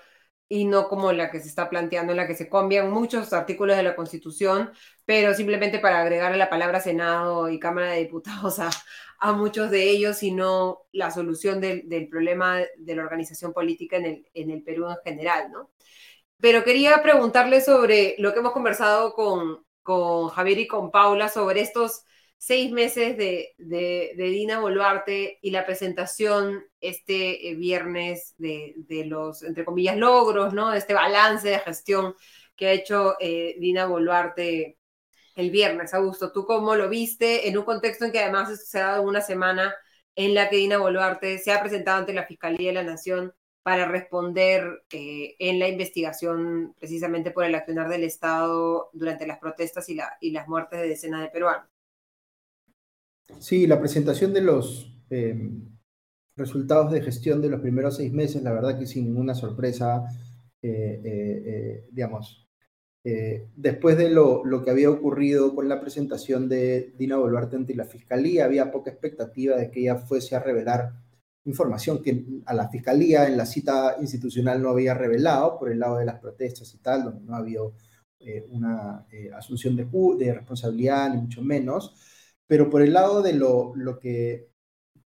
y no como la que se está planteando, en la que se cambian muchos artículos de la Constitución, pero simplemente para agregar la palabra Senado y Cámara de Diputados a, a muchos de ellos, sino la solución del, del, problema de la organización política en el, en el Perú en general, ¿no? Pero quería preguntarle sobre lo que hemos conversado con, con Javier y con Paula sobre estos seis meses de, de, Dina Boluarte y la presentación este eh, viernes de, de, los, entre comillas, logros, ¿no? Este balance de gestión que ha hecho eh, Dina Boluarte el viernes. Augusto, ¿tú cómo lo viste en un contexto en que además se ha dado una semana en la que Dina Boluarte se ha presentado ante la Fiscalía de la Nación para responder eh, en la investigación precisamente por el accionar del Estado durante las protestas y, la, y las muertes de decenas de peruanos. Sí, la presentación de los em, resultados de gestión de los primeros seis meses, la verdad que sin ninguna sorpresa, eh, eh, digamos, después de lo, lo, que había ocurrido con la presentación de Dina Boluarte ante la Fiscalía, había poca expectativa de que ella fuese a revelar información que a la fiscalía en la cita institucional no había revelado por el lado de las protestas y tal, donde no había eh, una eh, asunción de, de, responsabilidad, ni mucho menos, pero por el lado de lo, lo, que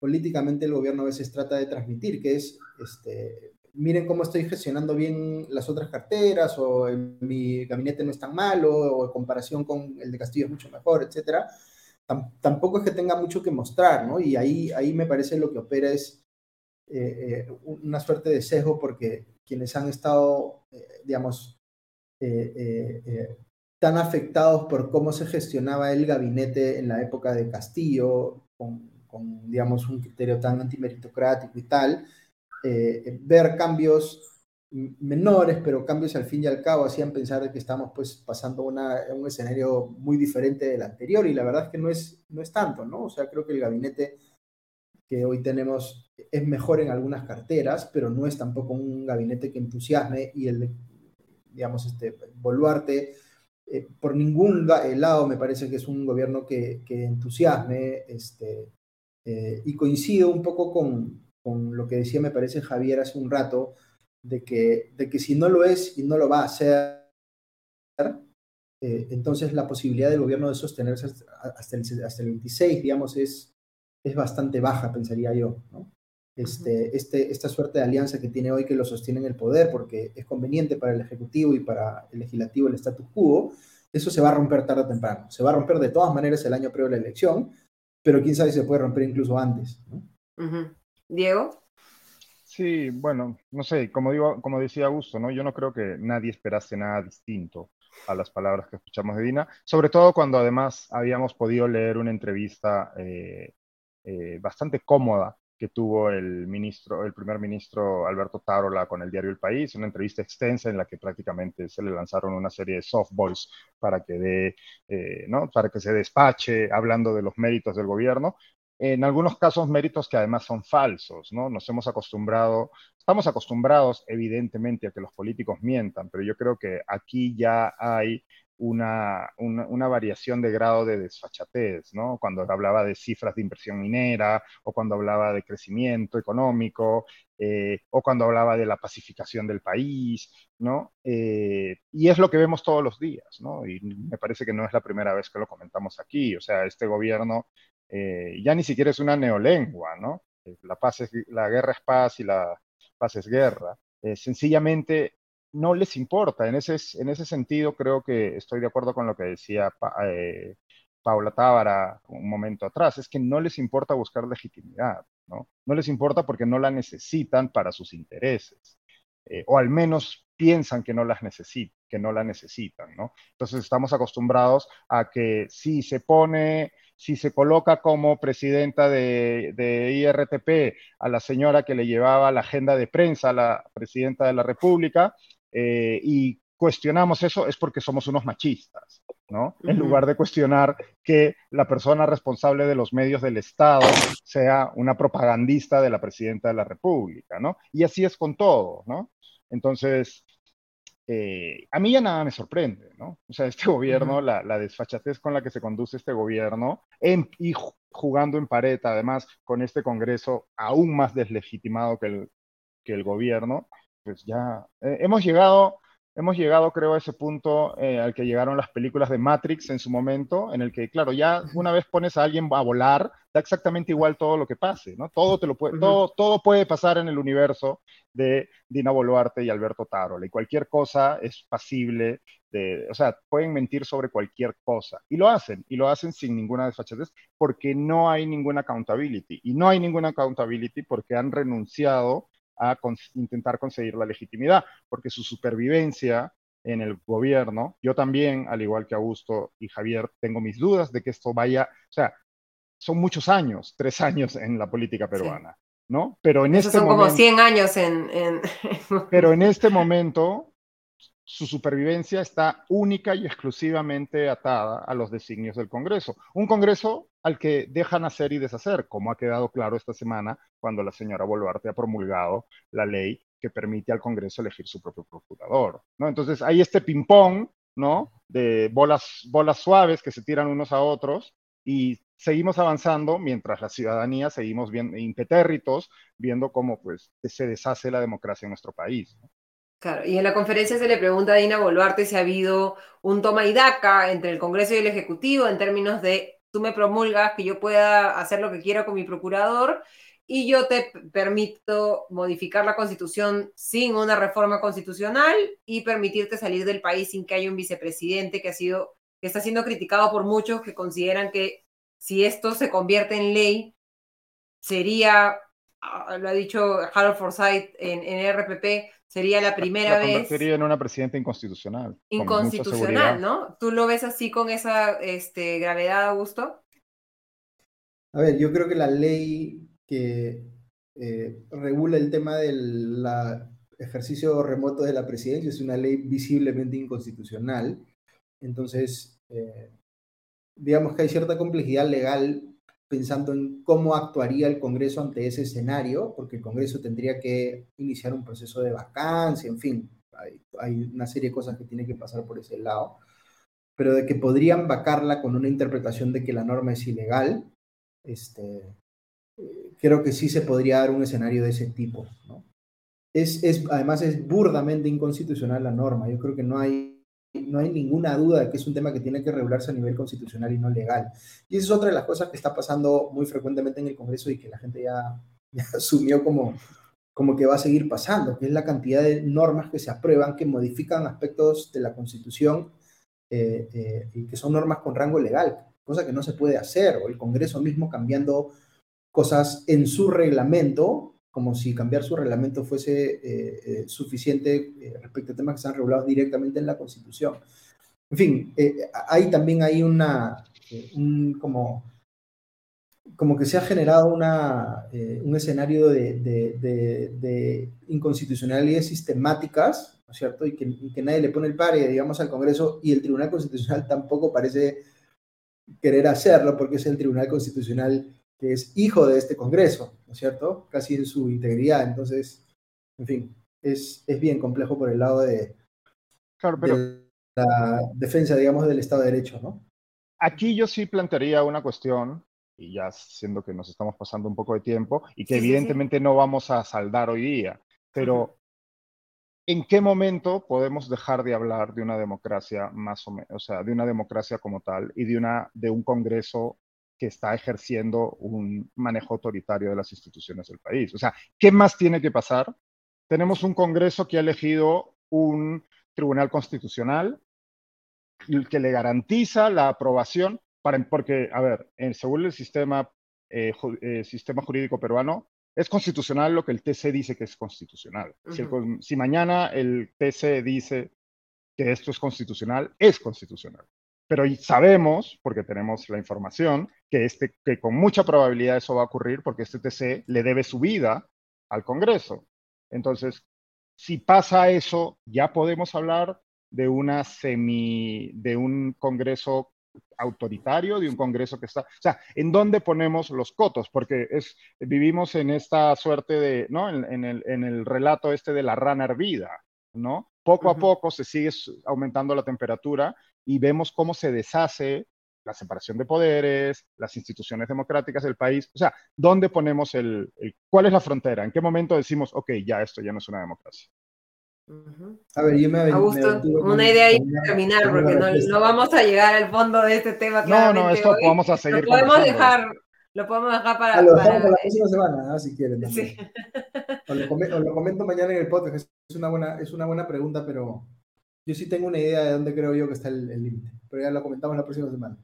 políticamente el gobierno a veces trata de transmitir, que es, este, miren cómo estoy gestionando bien las otras carteras, o mi gabinete no es tan malo, o en comparación con el de Castillo es mucho mejor, etcétera tampoco es que tenga mucho que mostrar, ¿no? Y ahí, ahí me parece lo que opera es eh, eh, una suerte de sesgo porque quienes han estado, eh, digamos, tan afectados por cómo se gestionaba el gabinete en la época de Castillo, con, con digamos, un criterio tan antimeritocrático y tal, ver cambios menores, pero cambios al fin y al cabo hacían pensar que estamos pues pasando una, un escenario muy diferente del anterior y la verdad es que no es, no es tanto, ¿no? O sea, creo que el gabinete que hoy tenemos es mejor en algunas carteras, pero no es tampoco un gabinete que entusiasme y el, digamos, este, Boluarte, eh, por ningún lado me parece que es un gobierno que, entusiasme, este, eh, y coincido un poco con, con lo que decía, me parece, Javier hace un rato, de que, de que si no lo es y no lo va a hacer, eh, entonces la posibilidad del gobierno de sostenerse hasta el, hasta el 26, digamos, es, es bastante baja, pensaría yo. Este, este, esta suerte de alianza que tiene hoy que lo sostiene en el poder, porque es conveniente para el Ejecutivo y para el Legislativo el status quo, eso se va a romper tarde o temprano. Se va a romper de todas maneras el año previo a la elección, pero quién sabe si se puede romper incluso antes. Diego. Sí, bueno, no sé, como digo, como decía Augusto, ¿no? Yo no creo que nadie esperase nada distinto a las palabras que escuchamos de Dina, sobre todo cuando además habíamos podido leer una entrevista eh, eh, bastante cómoda que tuvo el ministro, el primer ministro Alberto Tarola con el diario El País, una entrevista extensa en la que prácticamente se le lanzaron una serie de softballs para que eh, ¿no? para que se despache hablando de los méritos del gobierno. En algunos casos méritos que además son falsos, ¿no? Nos hemos acostumbrado, estamos acostumbrados evidentemente a que los políticos mientan, pero yo creo que aquí ya hay una, una, variación de grado de desfachatez, ¿no? Cuando hablaba de cifras de inversión minera, o cuando hablaba de crecimiento económico, eh, o cuando hablaba de la pacificación del país, ¿no? Eh, y es lo que vemos todos los días, ¿no? Y me parece que no es la primera vez que lo comentamos aquí, o sea, este gobierno eh, ya ni siquiera es una neolengua, ¿no? La, paz es, la guerra es paz y la paz es guerra. sencillamente no les importa. En ese, en ese sentido, creo que estoy de acuerdo con lo que decía eh, Paula Tábara un momento atrás, es que no les importa buscar legitimidad, ¿no? No les importa porque no la necesitan para sus intereses, eh, o al menos piensan que no las necesitan, que no la necesitan, ¿no? Entonces estamos acostumbrados a que si se pone si se coloca como presidenta de, IRTP a la señora que le llevaba la agenda de prensa a la presidenta de la República, eh, y cuestionamos eso es porque somos unos machistas, ¿no? En lugar de cuestionar que la persona responsable de los medios del Estado sea una propagandista de la presidenta de la República, ¿no? Y así es con todo, ¿no? Entonces, eh, a mí ya nada me sorprende, ¿no? O sea, este gobierno, la, desfachatez con la que se conduce este gobierno, y jugando en pared, además, con este Congreso aún más deslegitimado que el, que el gobierno, pues ya eh, hemos llegado, hemos llegado creo a ese punto eh, al que llegaron las películas de Matrix en su momento, en el que, claro, ya una vez pones a alguien a volar, da exactamente igual todo lo que pase, ¿no? Todo, te lo puede, todo, todo puede pasar en el universo de Dina Boluarte y Alberto Tarola, y cualquier cosa es pasible de, o sea, pueden mentir sobre cualquier cosa, y lo hacen, y lo hacen sin ninguna desfachatez, porque no hay ninguna accountability, y no hay ninguna accountability porque han renunciado a intentar conseguir la legitimidad, porque su supervivencia en el gobierno, yo también, al igual que Augusto y Javier, tengo mis dudas de que esto vaya, o sea, son muchos años, tres años en la política peruana, ¿no? Pero en este son como 100 años en... pero en este momento su supervivencia está única y exclusivamente atada a los designios del Congreso. Un Congreso al que dejan hacer y deshacer, como ha quedado claro esta semana cuando la señora Boluarte ha promulgado la ley que permite al Congreso elegir su propio procurador. ¿no? Entonces hay este ping-pong de bolas, suaves que se tiran unos a otros y seguimos avanzando mientras la ciudadanía seguimos impetérritos viendo cómo pues, se deshace la democracia en nuestro país. Claro, y en la conferencia se le pregunta a Dina Boluarte si ha habido un toma y daca entre el Congreso y el Ejecutivo en términos de tú me promulgas que yo pueda hacer lo que quiera con mi procurador y yo te permito modificar la constitución sin una reforma constitucional y permitirte salir del país sin que haya un vicepresidente que ha sido que está siendo criticado por muchos que consideran que si esto se convierte en ley sería lo ha dicho Harold Forsyth en, en RPP Sería la primera la vez. Sería en una presidenta inconstitucional. Inconstitucional, ¿no? ¿Tú lo ves así con esa este, gravedad, Augusto? A ver, yo creo que la ley que eh, regula el tema del ejercicio remoto de la presidencia es una ley visiblemente inconstitucional. Entonces, eh, digamos que hay cierta complejidad legal pensando en cómo actuaría el Congreso ante ese escenario, porque el Congreso tendría que iniciar un proceso de vacancia, en fin, hay, una serie de cosas que tiene que pasar por ese lado, pero de que podrían vacarla con una interpretación de que la norma es ilegal, este, eh, creo que sí se podría dar un escenario de ese tipo. ¿no? Es, es, además es burdamente inconstitucional la norma, yo creo que no hay no hay ninguna duda de que es un tema que tiene que regularse a nivel constitucional y no legal. Y esa es otra de las cosas que está pasando muy frecuentemente en el Congreso y que la gente ya, asumió como, como que va a seguir pasando, que es la cantidad de normas que se aprueban que modifican aspectos de la Constitución eh, eh, y que son normas con rango legal, cosa que no se puede hacer, o el Congreso mismo cambiando cosas en su reglamento, como si cambiar su reglamento fuese eh, eh, suficiente respecto a temas que están regulados directamente en la Constitución. En fin, ahí también hay una, un, como, como que se ha generado una, un escenario de, de, de, inconstitucionalidades sistemáticas, ¿no es cierto? Y que, y que nadie le pone el pare, digamos, al Congreso y el Tribunal Constitucional tampoco parece querer hacerlo porque es el Tribunal Constitucional que es hijo de este Congreso, ¿no es cierto? Casi en su integridad. Entonces, en fin, es, es bien complejo por el lado de, la defensa, digamos, del Estado de Derecho, ¿no? Aquí yo sí plantearía una cuestión, y ya siendo que nos estamos pasando un poco de tiempo, y que evidentemente no vamos a saldar hoy día, pero ¿en qué momento podemos dejar de hablar de una democracia más o menos, o sea, de una democracia como tal y de, una, de un Congreso que está ejerciendo un manejo autoritario de las instituciones del país? O sea, ¿qué más tiene que pasar? Tenemos un Congreso que ha elegido un Tribunal Constitucional que le garantiza la aprobación, para, porque, a ver, según el sistema, eh, eh, sistema jurídico peruano, es constitucional lo que el TC dice que es constitucional. si, mañana el TC dice que esto es constitucional, es constitucional. Pero sabemos, porque tenemos la información, que, este, que con mucha probabilidad eso va a ocurrir porque este TC le debe su vida al Congreso. Entonces, si pasa eso, ya podemos hablar de una semi, de un Congreso autoritario de un Congreso que está, o sea, ¿en dónde ponemos los cotos? Porque es, vivimos en esta suerte de, ¿no? En, el, en el, relato este de la rana hervida, ¿no? Poco a poco se sigue aumentando la temperatura y vemos cómo se deshace la separación de poderes, las instituciones democráticas del país, o sea, ¿dónde ponemos el, el cuál es la frontera? ¿En qué momento decimos, ok, ya esto ya no es una democracia? A ver, yo me, Augusto, una idea y terminar, porque no, no, vamos a llegar al fondo de este tema. No, no, esto vamos a seguir. Lo podemos dejar, lo podemos dejar para. Ah, lo dejamos para, la próxima semana, si quieren. Sí. O, lo comento, lo comento, mañana en el podcast. Es una, buena, es una buena pregunta, pero yo sí tengo una idea de dónde creo yo que está el límite. Pero ya lo comentamos la próxima semana.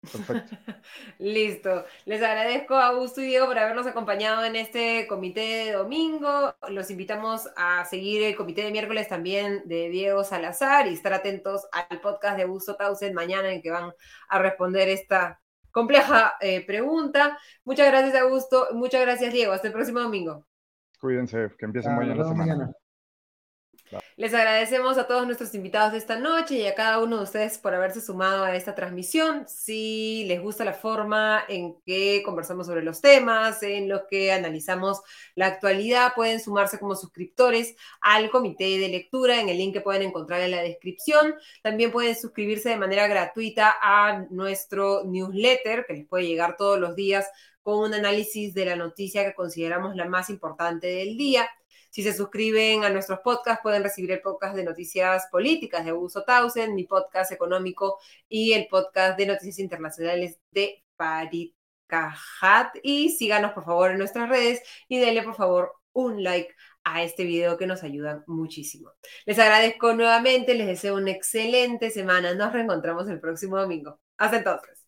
Perfecto. Listo. Les agradezco a Augusto y Diego por habernos acompañado en este comité de domingo. Los invitamos a seguir el comité de miércoles también de Diego Salazar y estar atentos al podcast de Augusto Tausen mañana en que van a responder esta compleja eh, pregunta. Muchas gracias, Augusto. Muchas gracias, Diego. Hasta el próximo domingo. Cuídense, que empiecen muy bien la semana. Les agradecemos a todos nuestros invitados de esta noche y a cada uno de ustedes por haberse sumado a esta transmisión. Si les gusta la forma en que conversamos sobre los temas, en los que analizamos la actualidad, pueden sumarse como suscriptores al comité de lectura en el link que pueden encontrar en la descripción. También pueden suscribirse de manera gratuita a nuestro newsletter que les puede llegar todos los días con un análisis de la noticia que consideramos la más importante del día. Si se suscriben a nuestros podcasts, pueden recibir el podcast de noticias políticas de Augusto Tausen, mi podcast económico y el podcast de noticias internacionales de Farid Cajat. Y síganos, por favor, en nuestras redes y denle, por favor, un like a este video que nos ayudan muchísimo. Les agradezco nuevamente, les deseo una excelente semana. Nos reencontramos el próximo domingo. Hasta entonces.